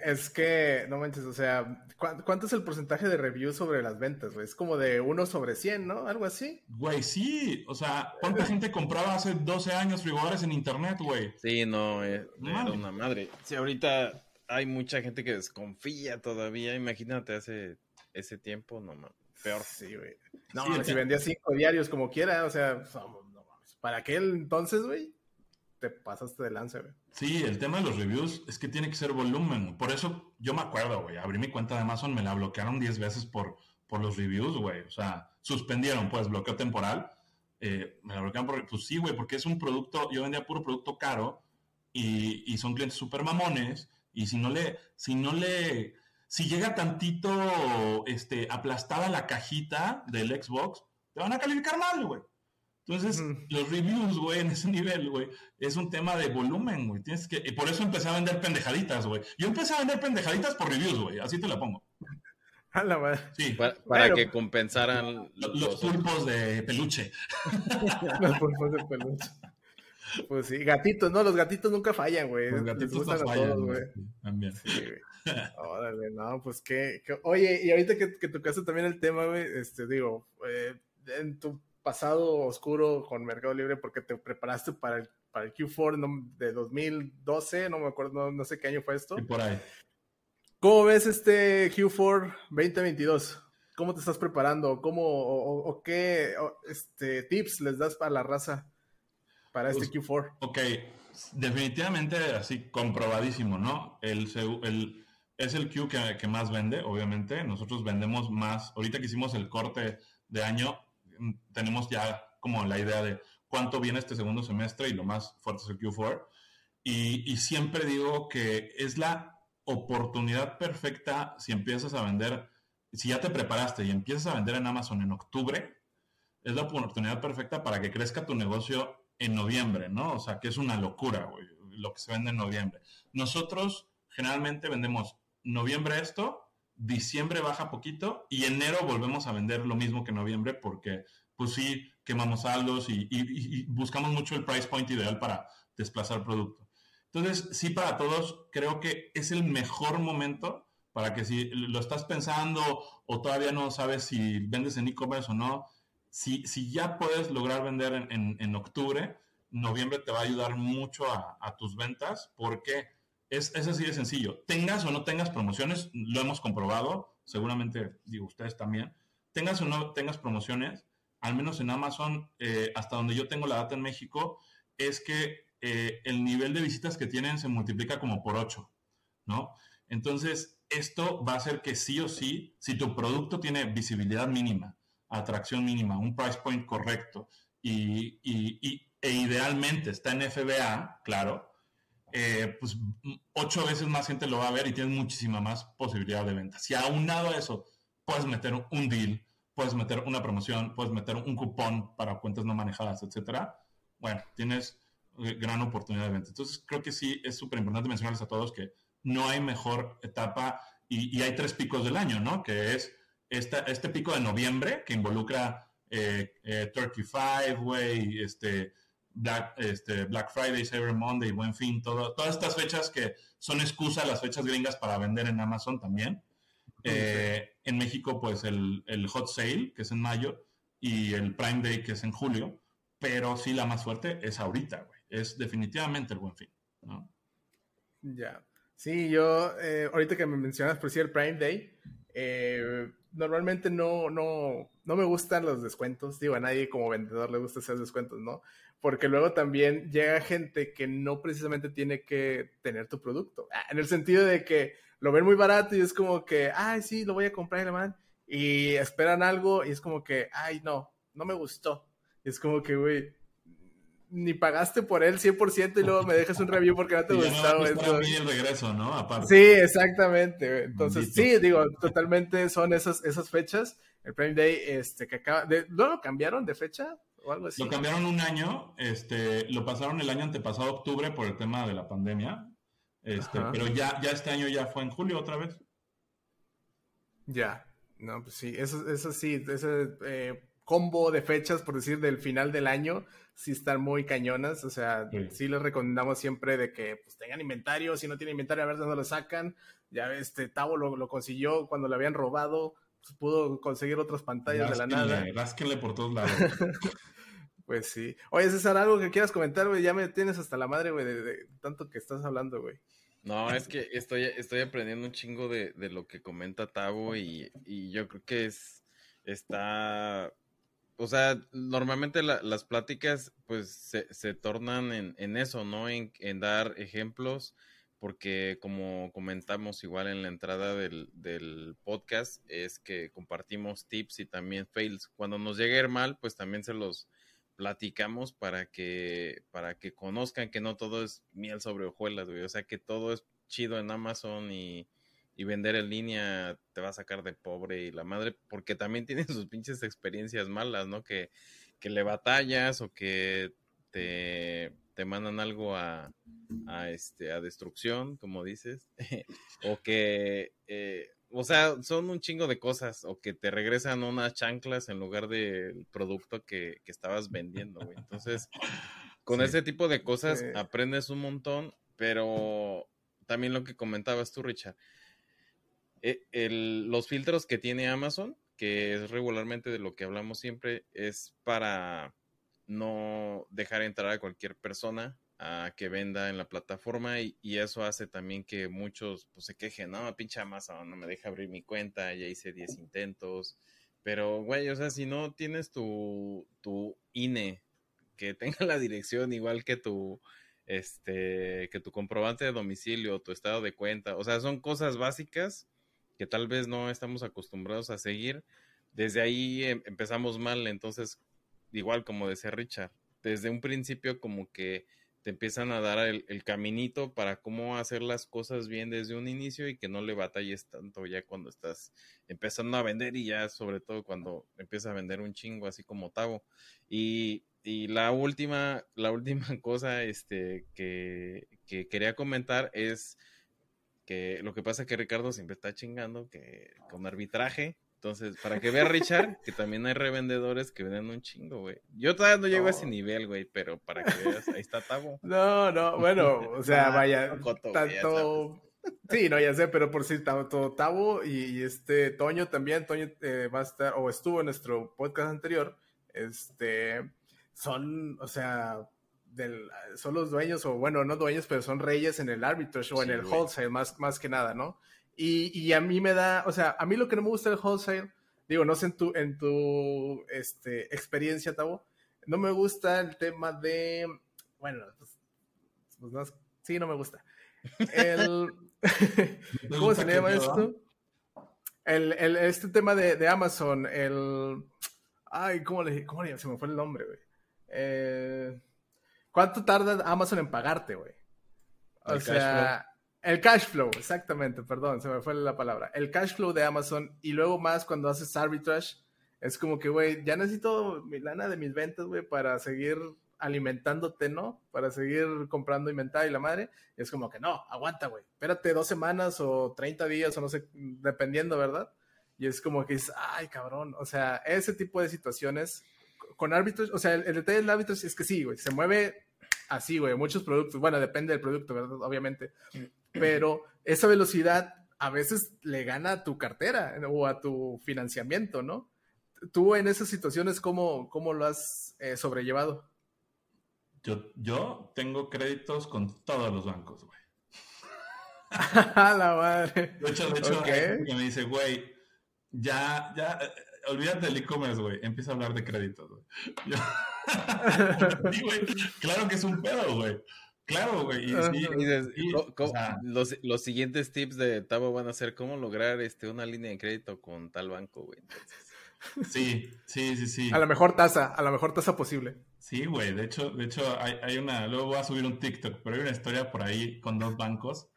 Es que, no manches, o sea, ¿cuánto es el porcentaje de reviews sobre las ventas, güey? Es como de 1 sobre 100, ¿no? Algo así. Güey, sí. O sea, ¿cuánta gente compraba hace 12 años frigobares en internet, güey? Sí, no, eh, era una madre. Sí, ahorita hay mucha gente que desconfía todavía. Imagínate hace ese tiempo, no mames. Peor. Sí, güey. No, si vendía cinco diarios como quiera, o sea, no mames. ¿Para aquel entonces, güey? Te pasaste de lance, güey. Sí, el tema de los reviews es que tiene que ser volumen. Por eso yo me acuerdo, güey. Abrí mi cuenta de Amazon, me la bloquearon 10 veces por, por los reviews, güey. O sea, suspendieron, pues, bloqueo temporal. Eh, me la bloquearon por. Pues sí, güey, porque es un producto. Yo vendía puro producto caro y, y son clientes súper mamones. Y si no le. Si no le si llega tantito este, aplastada la cajita del Xbox, te van a calificar mal, güey. Entonces, los reviews, güey, en ese nivel, güey, es un tema de volumen, güey. Tienes que, y por eso empecé a vender pendejaditas, güey. Yo empecé a vender pendejaditas por reviews, güey. Así te la pongo. (laughs) A la madre. Sí. Para, que compensaran los, pulpos de peluche. (laughs) los pulpos de peluche. Pues sí, gatitos, ¿no? Los gatitos nunca fallan, güey. Los gatitos no fallan, güey. También. Sí, güey. Órale, no, pues qué, Oye, y ahorita que, que tocaste también el tema, güey, este, digo, eh, en tu pasado oscuro con Mercado Libre, porque te preparaste para el, para el Q4 de 2012, no me acuerdo, no, sé qué año fue esto. Y por ahí. ¿Cómo ves este Q4 2022? ¿Cómo te estás preparando? ¿Cómo o, qué este, tips les das para la raza para este pues, Q4? Ok, definitivamente así comprobadísimo, ¿no? El, el, es el Q que, más vende, obviamente. Nosotros vendemos más. Ahorita que hicimos el corte de año, mm, tenemos ya como la idea de cuánto viene este segundo semestre y lo más fuerte es el Q4. Y, siempre digo que es la oportunidad perfecta si empiezas a vender, si ya te preparaste y empiezas a vender en Amazon en octubre, es la oportunidad perfecta para que crezca tu negocio en noviembre, ¿no? O sea, que es una locura, güey, lo que se vende en noviembre. Nosotros generalmente vendemos noviembre esto, diciembre baja poquito y enero volvemos a vender lo mismo que noviembre porque pues sí quemamos saldos y, buscamos mucho el price point ideal para desplazar producto. Entonces, sí para todos, creo que es el mejor momento para que si lo estás pensando o todavía no sabes si vendes en e-commerce o no, si, ya puedes lograr vender en, octubre, noviembre te va a ayudar mucho a tus ventas porque es, así de sencillo. Tengas o no tengas promociones, lo hemos comprobado, seguramente, digo, ustedes también. Tengas o no tengas promociones, al menos en Amazon, eh, hasta donde yo tengo la data en México, es que eh, el nivel de visitas que tienen se multiplica como por 8, ¿no? Entonces, esto va a hacer que sí o sí, si tu producto tiene visibilidad mínima, atracción mínima, un price point correcto y, e idealmente está en FBA, claro, eh, pues ocho veces más gente lo va a ver y tienes muchísima más posibilidad de venta. Si aunado a eso puedes meter un deal, puedes meter una promoción, puedes meter un cupón para cuentas no manejadas, etcétera, bueno, tienes eh, gran oportunidad de venta. Entonces, creo que sí es súper importante mencionarles a todos que no hay mejor etapa y, hay tres picos del año, ¿no? Que es esta, este pico de noviembre que involucra eh, eh Turkey Five, güey, este, Black, este, Black Friday, Cyber Monday, Buen Fin, todo, todas estas fechas que son excusa las fechas gringas para vender en Amazon también. Eh, en México, pues el, Hot Sale, que es en mayo, y el Prime Day, que es en julio, pero sí la más fuerte es ahorita, güey. Es definitivamente el Buen Fin. Ya. Sí, yo, eh, ahorita que me mencionas, por sí, el Prime Day, eh, normalmente no, no, no me gustan los descuentos. Digo, a nadie como vendedor le gusta hacer descuentos, ¿no? Porque luego también llega gente que no precisamente tiene que tener tu producto. Ah, en el sentido de que lo ven muy barato y es como que, ay, sí, lo voy a comprar, man. Y esperan algo y es como que, ay, no, no me gustó. es como que, güey, ni pagaste por él 100% y luego me dejas un review porque no te (laughs) gustó. No el regreso, ¿no? Aparte. Sí, exactamente. Entonces, sí, digo, totalmente son esas, esas fechas. El Prime Day, este, que acaba, de, ¿luego cambiaron de fecha o algo así? Lo cambiaron un año, este, lo pasaron el año antepasado, octubre, por el tema de la pandemia. Este, pero ya, ya este año ya fue en julio otra vez. Ya, no, pues sí, eso, eso sí, ese eh, combo de fechas, por decir, del final del año, sí están muy cañonas. O sea, sí, les recomendamos siempre de que pues, tengan inventario. Si no tienen inventario, a ver dónde lo sacan. Ya este Tavo lo, lo consiguió cuando le habían robado. Pues, pudo conseguir otras pantallas de la nada. Rásquenle por todos lados. (laughs) pues sí. Oye, César, algo que quieras comentar, güey. Ya me tienes hasta la madre, güey, de, tanto que estás hablando, güey. No, es que estoy, estoy aprendiendo un chingo de, de lo que comenta Tavo y, y yo creo que es, está o sea, normalmente las pláticas pues se, se tornan en, en, eso, ¿no? En, en, dar ejemplos, porque como comentamos igual en la entrada del, del, podcast, es que compartimos tips y también fails. Cuando nos llegue a ir mal, pues también se los platicamos para que, para que conozcan que no todo es miel sobre hojuelas, güey. O sea, que todo es chido en Amazon y, y vender en línea te va a sacar de pobre y la madre, porque también tienen (laughs) sus pinches experiencias malas, ¿no? Que, que le batallas o que te, te mandan algo a, a, este, a destrucción, como dices, (laughs) o que, eh, o sea, son un chingo de cosas, o que te regresan unas chanclas en lugar del producto que, que estabas vendiendo, güey. Entonces, con ese tipo de cosas aprendes un montón, pero también lo que comentabas tú, Richard, eh, los filtros que tiene Amazon, que es regularmente de lo que hablamos siempre, es para no dejar entrar a cualquier persona a que venda en la plataforma y, eso hace también que muchos pues, se quejen, no, pinche Amazon, no me deja abrir mi cuenta, ya hice 10 intentos, pero güey, o sea, si no tienes tu, tu INE que (laughs) tenga la dirección igual que tu este que tu comprobante de domicilio, tu estado de cuenta, o sea, son cosas básicas que tal vez no estamos acostumbrados a seguir, desde ahí em, empezamos mal, entonces, igual como decía Richard, desde un principio como que te empiezan a dar el, caminito para cómo hacer las cosas bien desde un inicio y que no le batalles tanto ya cuando estás empezando a vender y ya sobre todo cuando empiezas a vender un chingo así como Tavo. Y, y la última, la última (laughs) cosa este, que, que quería comentar es lo que pasa es que Ricardo siempre está chingando que con arbitraje. Entonces, para que vea Richard, (laughs) que también hay revendedores que venden un chingo, güey. Yo todavía no llego a ese nivel, güey, pero para que veas, ahí está Tavo. (laughs) No, no, bueno, o sea, ah, vaya, tanto... Sí, no, ya sé, pero por si tanto Tavo y, este Toño también, Toño eh, va a estar, o estuvo en nuestro podcast anterior, este, son, o sea, del, son los dueños, o bueno, no dueños, pero son reyes en el arbitrage o en el wholesale, más, más que nada, ¿no? Y, y, a mí me da, o sea, a mí lo que no me gusta del wholesale, digo, no sé en tu, en tu este, experiencia, Tavo, no me gusta el tema de, bueno, pues, pues no, sí, no me gusta. El, (laughs) (laughs) ¿Cómo se llama esto? El, el, este tema de, de, Amazon, el... Ay, ¿cómo le, cómo le Se me fue el nombre, güey. Eh, ¿Cuánto tarda Amazon en pagarte, güey? O sea, el cash flow, exactamente, perdón, se me fue la palabra. El cash flow de Amazon y luego más cuando haces arbitrage, es como que, güey, ya necesito mi lana de mis ventas, güey, para seguir alimentándote, ¿no? Para seguir comprando inventario y la madre. Y es como que, no, aguanta, güey, espérate dos semanas o 30 días o no sé, dependiendo, ¿verdad? Y es como que es, ay, cabrón, o sea, ese tipo de situaciones con árbitros, o sea, el, detalle del árbitro es que sí, güey, se mueve así, güey, muchos productos, bueno, depende del producto, ¿verdad? Obviamente, pero esa velocidad a veces le gana a tu cartera o a tu financiamiento, ¿no? Tú en esas situaciones, ¿cómo, cómo lo has eh, sobrellevado? Yo, yo tengo créditos con todos los bancos, güey. (laughs) la madre. De hecho, de hecho, me dice, güey, ya, ya, olvídate del e-commerce, güey. Empieza a hablar de créditos, güey. (laughs) Claro que es un pedo, güey. Claro, güey. (laughs) los, los, siguientes tips de Tavo van a ser cómo lograr este, una línea de crédito con tal banco, güey. (laughs) Sí, sí, sí, sí. A la mejor tasa, a la mejor tasa posible. Sí, güey. De hecho, de hecho hay, hay, una, luego voy a subir un TikTok, pero hay una historia por ahí con dos bancos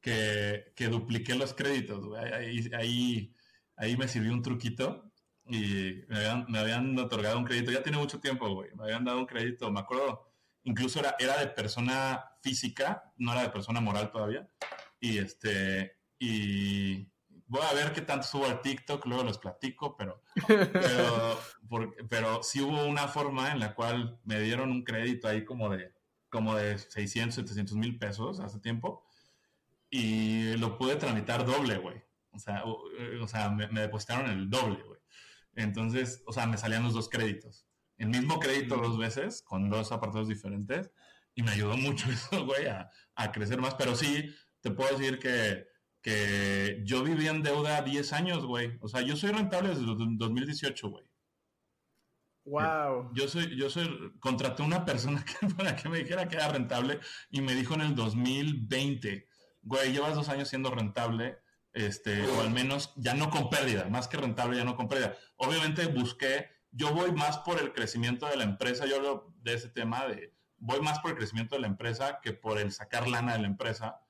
que, que dupliqué los créditos, güey. Ahí, ahí, ahí me sirvió un truquito y me habían, me habían otorgado un crédito, ya tiene mucho tiempo, güey, me habían dado un crédito, me acuerdo incluso era, era de persona física, no era de persona moral todavía. Y este, y voy a ver qué tanto subo al TikTok, luego los platico, pero, pero, (laughs) pero sí hubo una forma en la cual me dieron un crédito ahí como de, como de 600, 700 mil pesos hace tiempo y lo pude tramitar doble, güey. O sea, o, sea me, depositaron el doble, güey. Entonces, o sea, me salían los dos créditos. El mismo crédito dos veces, con dos apartados diferentes, y me ayudó mucho (laughs) eso, güey, a, a crecer más. Pero sí, te puedo decir que que yo viví en deuda 10 años, güey. O sea, yo soy rentable desde 2018, güey. Wow. Yo, soy, yo soy, contraté una persona (laughs) que, para que me dijera que era rentable y me dijo en el 2020, güey, llevas dos años siendo rentable, este, o al menos ya no con pérdida, más que rentable, ya no con pérdida. Obviamente busqué, yo voy más por el crecimiento de la empresa, yo hablo de ese tema de, voy más por el crecimiento de la empresa que por el sacar lana de la empresa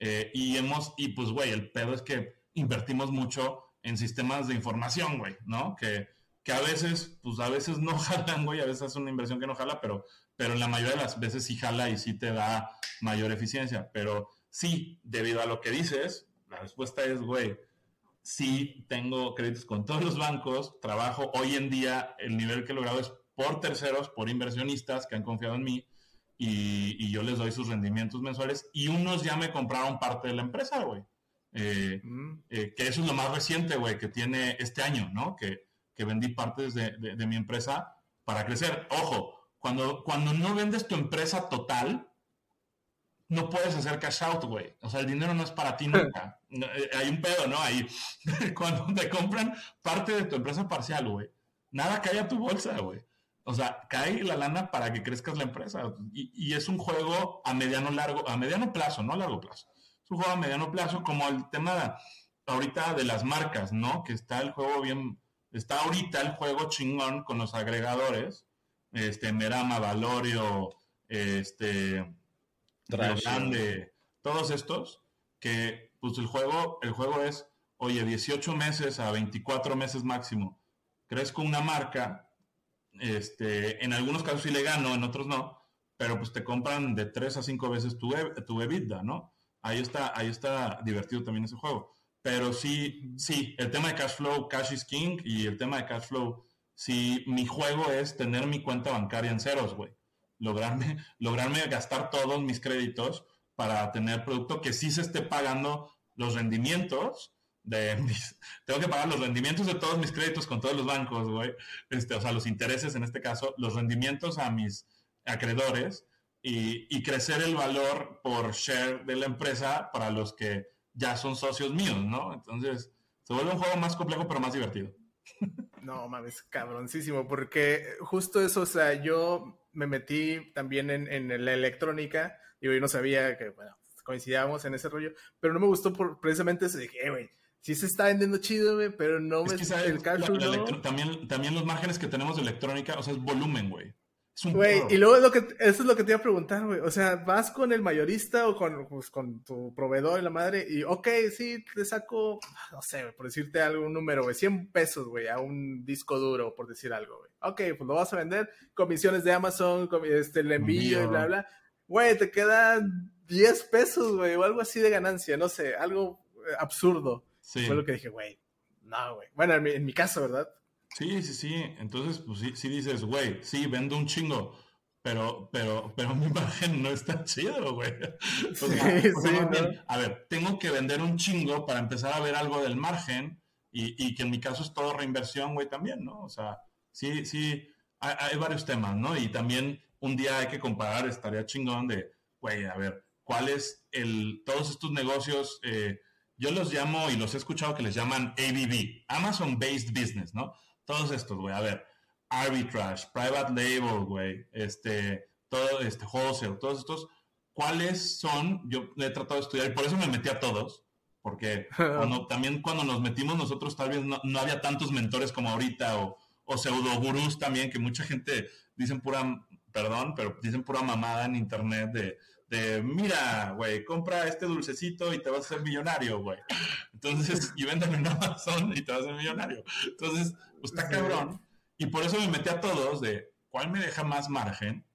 eh, y hemos, y pues, güey, el pedo es que invertimos mucho en sistemas de información, güey, ¿no? Que, que a veces, pues a veces no (laughs) jalan, güey, a veces es una inversión que no jala, pero, pero la mayoría de las veces sí jala y sí te da mayor eficiencia. Pero sí, debido a lo que dices, respuesta es, güey, sí tengo créditos con todos los bancos, trabajo hoy en día, el nivel que he logrado es por terceros, por inversionistas que han confiado en mí y, yo les doy sus rendimientos mensuales y unos ya me compraron parte de la empresa, güey. Eh, mm. eh, que eso es lo más reciente, güey, que tiene este año, ¿no? Que, que vendí partes de, de, mi empresa para crecer. Ojo, cuando, cuando no vendes tu empresa total, no puedes hacer cash out, güey. O sea, el dinero no es para ti (laughs) nunca. Eh, hay un pedo, ¿no? Ahí, (laughs) cuando te compran parte de tu empresa parcial, güey, nada cae a tu bolsa, güey. O sea, cae la lana para que crezcas la empresa. Y, es un juego a mediano largo, a mediano plazo, no a largo plazo. Es un juego a mediano plazo, como el tema ahorita de las marcas, ¿no? Que está el juego bien, está ahorita el juego chingón con los agregadores, este, Merama, Valorio, este, Grande, todos estos, que pues el juego, el juego es, oye, 18 meses a 24 meses máximo, crezco una marca este, en algunos casos sí le gano, en otros no, pero pues te compran de 3 a 5 veces tu, e, tu EBITDA, ¿no? Ahí está, ahí está divertido también ese juego. Pero sí, sí, el tema de cash flow, cash is king, y el tema de cash flow, si mi juego es tener mi cuenta bancaria en ceros, güey. Lograrme, (laughs) lograrme gastar todos mis créditos para tener producto que sí se esté pagando los rendimientos de (laughs) tengo que pagar los rendimientos de todos mis créditos con todos los bancos, güey. Este, o sea, los intereses en este caso, los rendimientos a mis acreedores y, crecer el valor por share de la empresa para los que ya son socios míos, ¿no? Entonces, se vuelve un juego más complejo pero más divertido. No mames, cabroncísimo, porque justo eso, o sea, yo me metí también en, en la electrónica y hoy no sabía que, bueno, coincidíamos en ese rollo, pero no me gustó por precisamente eso, dije, eh, güey, sí se está vendiendo chido, güey, pero no es que, el cash también, también los márgenes que tenemos de electrónica, o sea, es volumen, güey. Güey, y luego lo que, eso es lo que te iba a preguntar, güey. O sea, vas con el mayorista o con, pues, con tu proveedor y la madre, y ok, sí, te saco, no sé, por decirte algún número, güey, 100 pesos, güey, a un disco duro, por decir algo, güey. Ok, pues lo vas a vender, comisiones de Amazon, este, el envío y bla, bla. Güey, te quedan 10 pesos, güey, o algo así de ganancia, no sé, algo eh, absurdo. Fue lo que dije, güey, no, güey. Bueno, en mi, caso, ¿verdad? Sí, sí, sí. Entonces, pues sí, sí dices, güey, sí, vendo un chingo, pero, pero, pero mi (laughs) margen no está chido, güey. (laughs) sí, sí, A ver, tengo que vender un chingo para empezar a ver algo del margen y, y que en mi caso es todo reinversión, güey, también, ¿no? O sea, sí, sí, hay, hay, varios temas, ¿no? Y también un día hay que comparar, estaría chingón de, güey, a ver, ¿cuál es el, todos estos negocios, eh, yo los llamo y los he escuchado que les llaman ABB, Amazon Based Business, ¿no? Todos estos, güey, a ver, arbitrage, private label, güey, este, todo, este, wholesale, todos estos, ¿cuáles son? Yo he tratado de estudiar y por eso me metí a todos, porque (laughs) cuando, también cuando nos metimos nosotros tal vez no, había tantos mentores como ahorita o, o pseudo gurús también, que mucha gente dicen pura, perdón, pero dicen pura mamada en internet de de, mira, güey, compra este dulcecito y te vas a hacer millonario, güey. Entonces, y véndelo en Amazon y te vas a hacer millonario. Entonces, pues está cabrón. Y por eso me metí a todos de cuál me deja más margen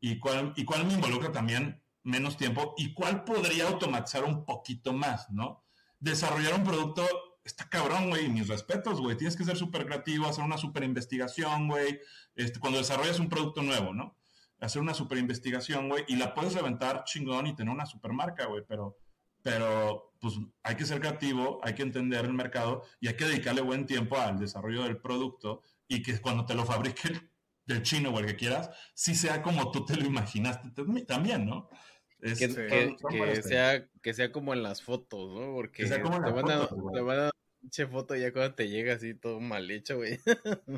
y cuál, y cuál me involucra también menos tiempo y cuál podría automatizar un poquito más, ¿no? Desarrollar un producto está cabrón, güey, mis respetos, güey. Tienes que ser súper creativo, hacer una súper investigación, güey. Este, cuando desarrollas un producto nuevo, ¿no? Hacer una súper investigación, güey, y la puedes reventar chingón y tener una super marca, güey, pero, pero, pues hay que ser creativo, hay que entender el mercado y hay que dedicarle buen tiempo al desarrollo del producto y que cuando te lo fabrique (laughs) el, chino o el que quieras, sí sea como tú te lo imaginaste también, ¿no? que, sea, que sea como en las fotos, ¿no? Porque te, van a, te van a dar pinche foto ya cuando te llega así todo mal hecho, güey.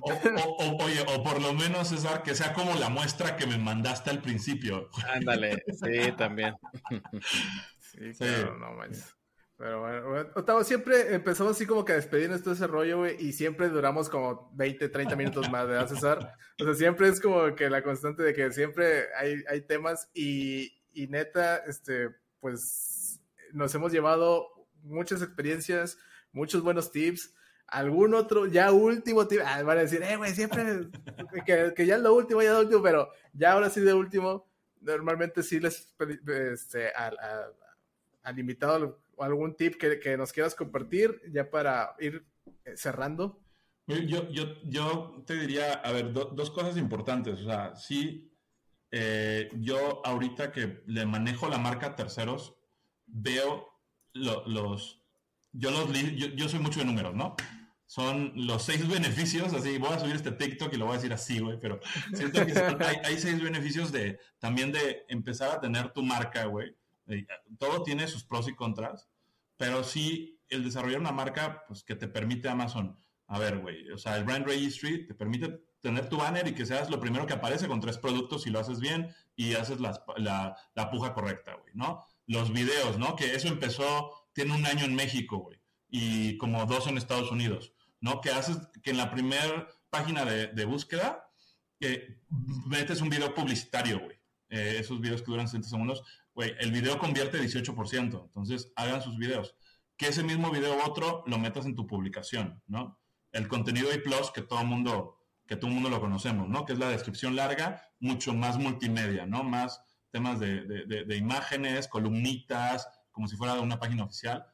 O, oye, o por lo menos, César, que sea como la muestra que me mandaste al principio. Ándale, (laughs) sí, también. (laughs) sí, claro, no manches. Pero bueno, siempre empezamos así como que a despedirnos todo ese rollo, güey, y siempre duramos como 20, 30 minutos más, ¿verdad, César? O sea, siempre es como que la constante de que siempre hay, hay temas y, y neta, este, pues nos hemos llevado muchas experiencias, muchos buenos tips. Algún otro, ya último tip, ah, van a decir, eh, güey, siempre, (laughs) que, ya es lo último, ya es lo último, pero ya ahora sí de último, normalmente sí les, este, al, al invitado algún tip que, que, nos quieras compartir ya para ir eh, cerrando. Yo, yo, yo te diría, a ver, dos cosas importantes. O sea, sí, eh, yo ahorita que le manejo la marca a terceros, veo los, yo los, yo, soy mucho de números, ¿no? Son los seis (laughs) beneficios, así, voy a subir este TikTok y lo voy a decir así, güey, pero siento que hay, seis beneficios de, también de empezar a tener tu marca, güey. Eh, todo tiene sus pros y contras, pero sí el desarrollar una marca, pues que te permite Amazon, a ver, güey, o sea, el Brand Registry te permite tener tu banner y que seas lo primero que aparece con tres productos y lo haces bien y haces la, la, puja correcta, güey, ¿no? Los videos, ¿no? Que eso empezó, tiene un año en México, güey, y como dos en Estados Unidos, ¿no? Que haces, que en la primera página de, búsqueda, que metes un video publicitario, güey. Eh, esos videos que duran 60 segundos, güey, el video convierte 18%, entonces hagan sus videos. Que ese mismo video otro lo metas en tu publicación, ¿no? El contenido y plus que todo mundo que todo el mundo lo conocemos, ¿no? Que es la descripción larga, mucho más multimedia, ¿no? Más temas de, imágenes, columnitas, como si fuera una página oficial.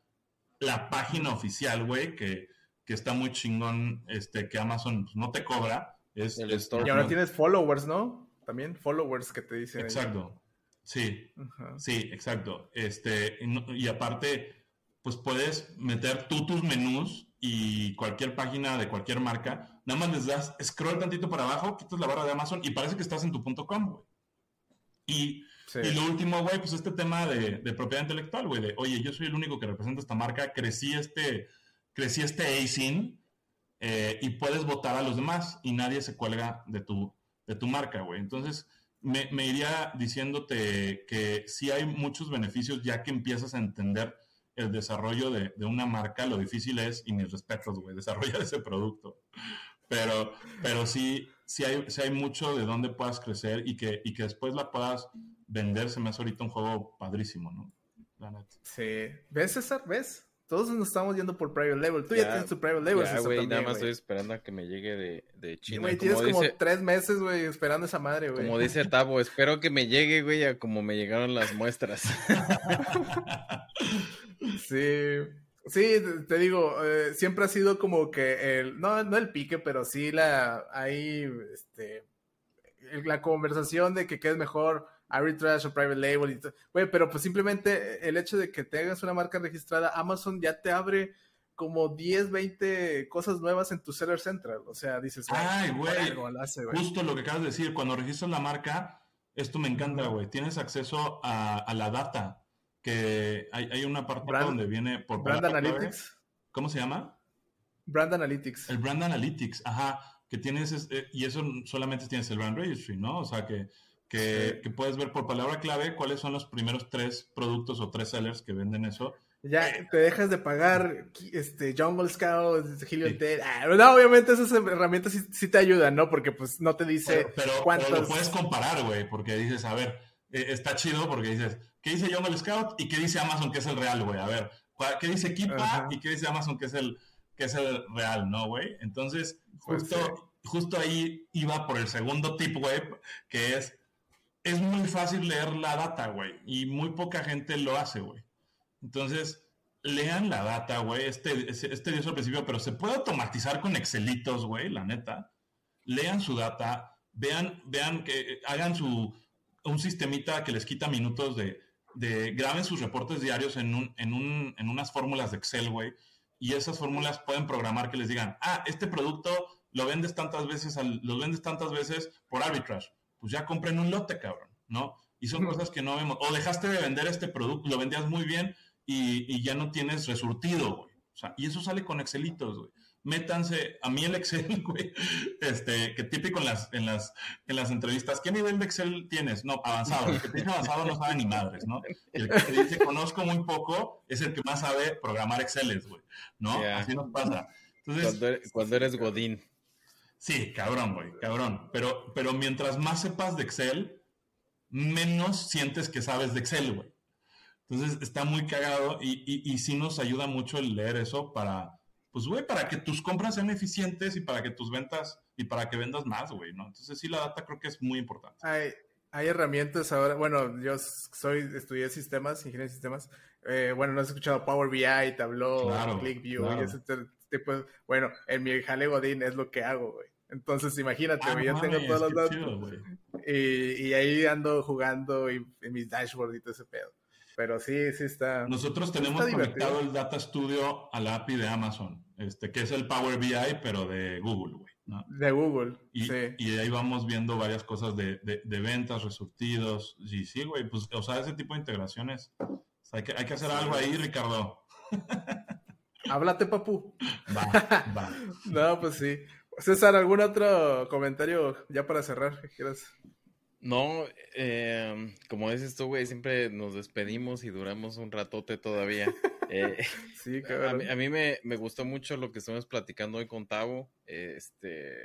La página oficial, güey, que, está muy chingón, este, que Amazon pues, no te cobra. Es, El y ahora tienes followers, ¿no? También followers que te dicen. Exacto. Sí, sí, exacto. Este, y, aparte, pues puedes meter tú tus menús y cualquier página de cualquier marca nada más les das scroll tantito para abajo, quitas la barra de Amazon y parece que estás en tu punto .com, güey. Y, lo último, güey, pues este tema de, propiedad intelectual, güey, de, oye, yo soy el único que representa esta marca, crecí este, crecí este ASIN eh, y puedes votar a los demás y nadie se cuelga de tu, de tu marca, güey. Entonces, me, me, iría diciéndote que sí hay muchos beneficios ya que empiezas a entender el desarrollo de, de una marca, lo difícil es, y mis respetos, güey, (laughs) desarrollar ese producto pero, pero sí, sí hay, sí hay mucho de dónde puedas crecer y que, y que después la puedas vender. Se me hace ahorita un juego padrísimo, ¿no? Sí. ¿Ves, César? ¿Ves? Todos nos estamos yendo por private level. Tú ya, tienes tu private level. Ya, güey, nada más estoy esperando a que me llegue de, de China. Güey, tienes como tres meses, güey, esperando esa madre, güey. Como dice (laughs) Tabo, espero que me llegue, güey, a como me llegaron las muestras. (laughs) sí. Sí, te digo, eh, siempre ha sido como que el, no, no el pique, pero sí la, ahí, este, la conversación de que qué es mejor, arbitrage o private label, y güey, pero pues simplemente el hecho de que tengas una marca registrada, Amazon ya te abre como 10, 20 cosas nuevas en tu Seller Central, o sea, dices, ay, güey, justo lo que acabas de decir, cuando registras la marca, esto me encanta, güey, tienes acceso a, a la data, que hay, una parte donde viene por Brand Analytics. ¿Cómo se llama? Brand Analytics. El Brand Analytics, ajá, que tienes, eh, y eso solamente tienes el Brand Registry, ¿no? O sea, que, que, puedes ver por palabra clave cuáles son los primeros tres productos o tres sellers que venden eso. Ya eh, te dejas de pagar este Jungle Scout, Helium ah, no, obviamente esas herramientas sí, te ayudan, ¿no? Porque pues no te dice pero, pero, lo puedes comparar, güey, porque dices, a ver, eh, está chido porque dices, ¿qué dice Jungle Scout y qué dice Amazon que es el real, güey? A ver, ¿qué dice Kipa y qué dice Amazon que es el, que es el real, ¿no, güey? Entonces, pues justo, justo ahí iba por el segundo tip, güey, que es es muy fácil leer la data, güey, y muy poca gente lo hace, güey. Entonces, lean la data, güey. Este, este dio al principio, pero se puede automatizar con Excelitos, güey, la neta. Lean su data, vean, vean que hagan su un sistemita que les quita minutos de, de graben sus reportes diarios en, un, en, un, en unas fórmulas de Excel, güey. Y esas fórmulas pueden programar que les digan, ah, este producto lo vendes tantas veces, al, lo vendes tantas veces por arbitrage. Pues ya compren un lote, cabrón, ¿no? Y son cosas que no vemos. O dejaste de vender este producto, lo vendías muy bien, y, ya no tienes resurtido, güey. O sea, y eso sale con Excelitos, güey. Métanse, a mí el Excel, (laughs) güey, este, que típico en las, en las, en las entrevistas, ¿qué nivel de Excel tienes? No, avanzado. El que te dice avanzado no sabe ni madres, ¿no? El que te dice conozco muy poco es el que más sabe programar Exceles, güey, ¿no? Así nos pasa. Entonces, cuando, eres Godín. Sí, cabrón, güey, cabrón. Pero, pero mientras más sepas de Excel, menos sientes que sabes de Excel, güey. Entonces está muy cagado y, y, sí nos ayuda mucho el leer eso para, pues, güey, para que tus compras sean eficientes y para que tus ventas y para que vendas más, güey, ¿no? Entonces sí, la data creo que es muy importante. Hay, hay herramientas ahora, bueno, yo soy, estudié sistemas, ingeniería de sistemas, eh, bueno, no has escuchado Power BI, Tableau, ClickView y ese tipo, bueno, en mi jale Godín es lo que hago, güey. Entonces, imagínate, ah, yo tengo todos los datos. y, y, ahí ando jugando y, en mis dashboards y todo ese pedo. Pero sí, sí está. Nosotros tenemos conectado el Data Studio a la API de Amazon, este, que es el Power BI, pero de Google, güey. De Google. Y, sí. y ahí vamos viendo varias cosas de, de, ventas, resurtidos. Y sí, güey, pues, o sea, ese tipo de integraciones. hay, que, hay que hacer algo ahí, Ricardo. Háblate, papu. Va, va. (laughs) no, pues sí. César, ¿algún otro comentario ya para cerrar que quieras? No, eh, como dices tú, güey, siempre nos despedimos y duramos un ratote todavía. (laughs) Eh, sí, A, mí, a mí me, me, gustó mucho lo que estamos platicando hoy con Tavo. este,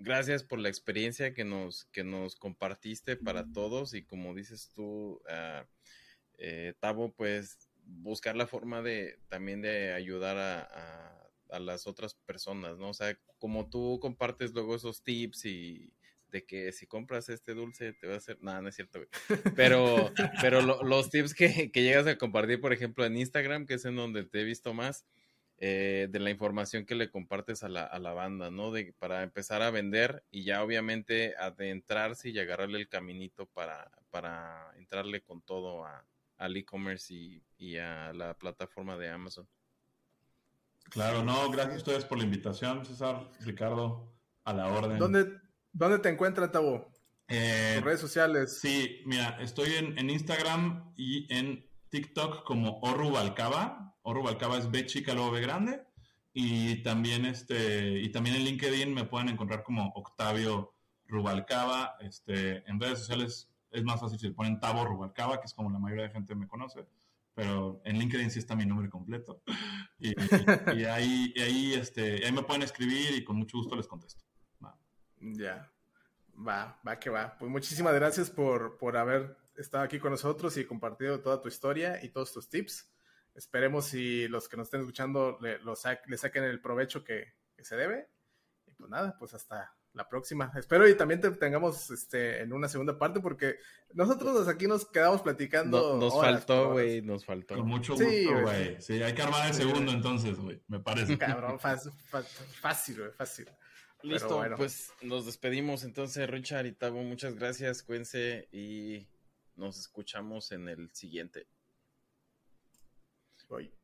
gracias por la experiencia que nos, que nos compartiste para todos y como dices tú, uh, eh, Tavo, pues buscar la forma de también de ayudar a, a, a las otras personas, ¿no? O sea, como tú compartes luego esos tips y de que si compras este dulce te va a hacer. Nada, no es cierto, güey. (laughs) Pero, pero los tips que, que, llegas a compartir, por ejemplo, en Instagram, que es en donde te he visto más, eh, de la información que le compartes a la, a la banda, ¿no? De, para empezar a vender y ya obviamente adentrarse y agarrarle el caminito para, para entrarle con todo a, al e-commerce y, y a la plataforma de Amazon. Claro, no, gracias a ustedes por la invitación, César, Ricardo, a la orden. ¿Dónde, ¿Dónde te encuentras, Tabo? Eh, en redes sociales. Sí, mira, estoy en, Instagram y en TikTok como Orrubalcaba. Orrubalcaba es B chica, luego B grande. Y también, este, y también en LinkedIn me pueden encontrar como Octavio Rubalcaba. Este, en redes sociales es más fácil si le ponen Tabo Rubalcaba, que es como la mayoría de gente me conoce. Pero en LinkedIn sí está mi nombre completo. Y, (laughs) ahí, ahí, este, ahí me pueden escribir y con mucho gusto les contesto. Ya. Va, va que va. Pues muchísimas gracias por, por haber estado aquí con nosotros y compartido toda tu historia y todos tus tips. Esperemos si los que nos estén escuchando le, le saquen el provecho que, se debe. Y pues nada, pues hasta la próxima. Espero y también te tengamos este, en una segunda parte porque nosotros aquí nos quedamos platicando. nos faltó, güey, nos faltó. Con mucho gusto, güey. Sí, hay que armar el segundo entonces, güey, me parece. Cabrón, fácil, fácil, güey, fácil. Listo, pues nos despedimos entonces, Richard y Tabo. Muchas gracias, cuídense y nos escuchamos en el siguiente. Bye.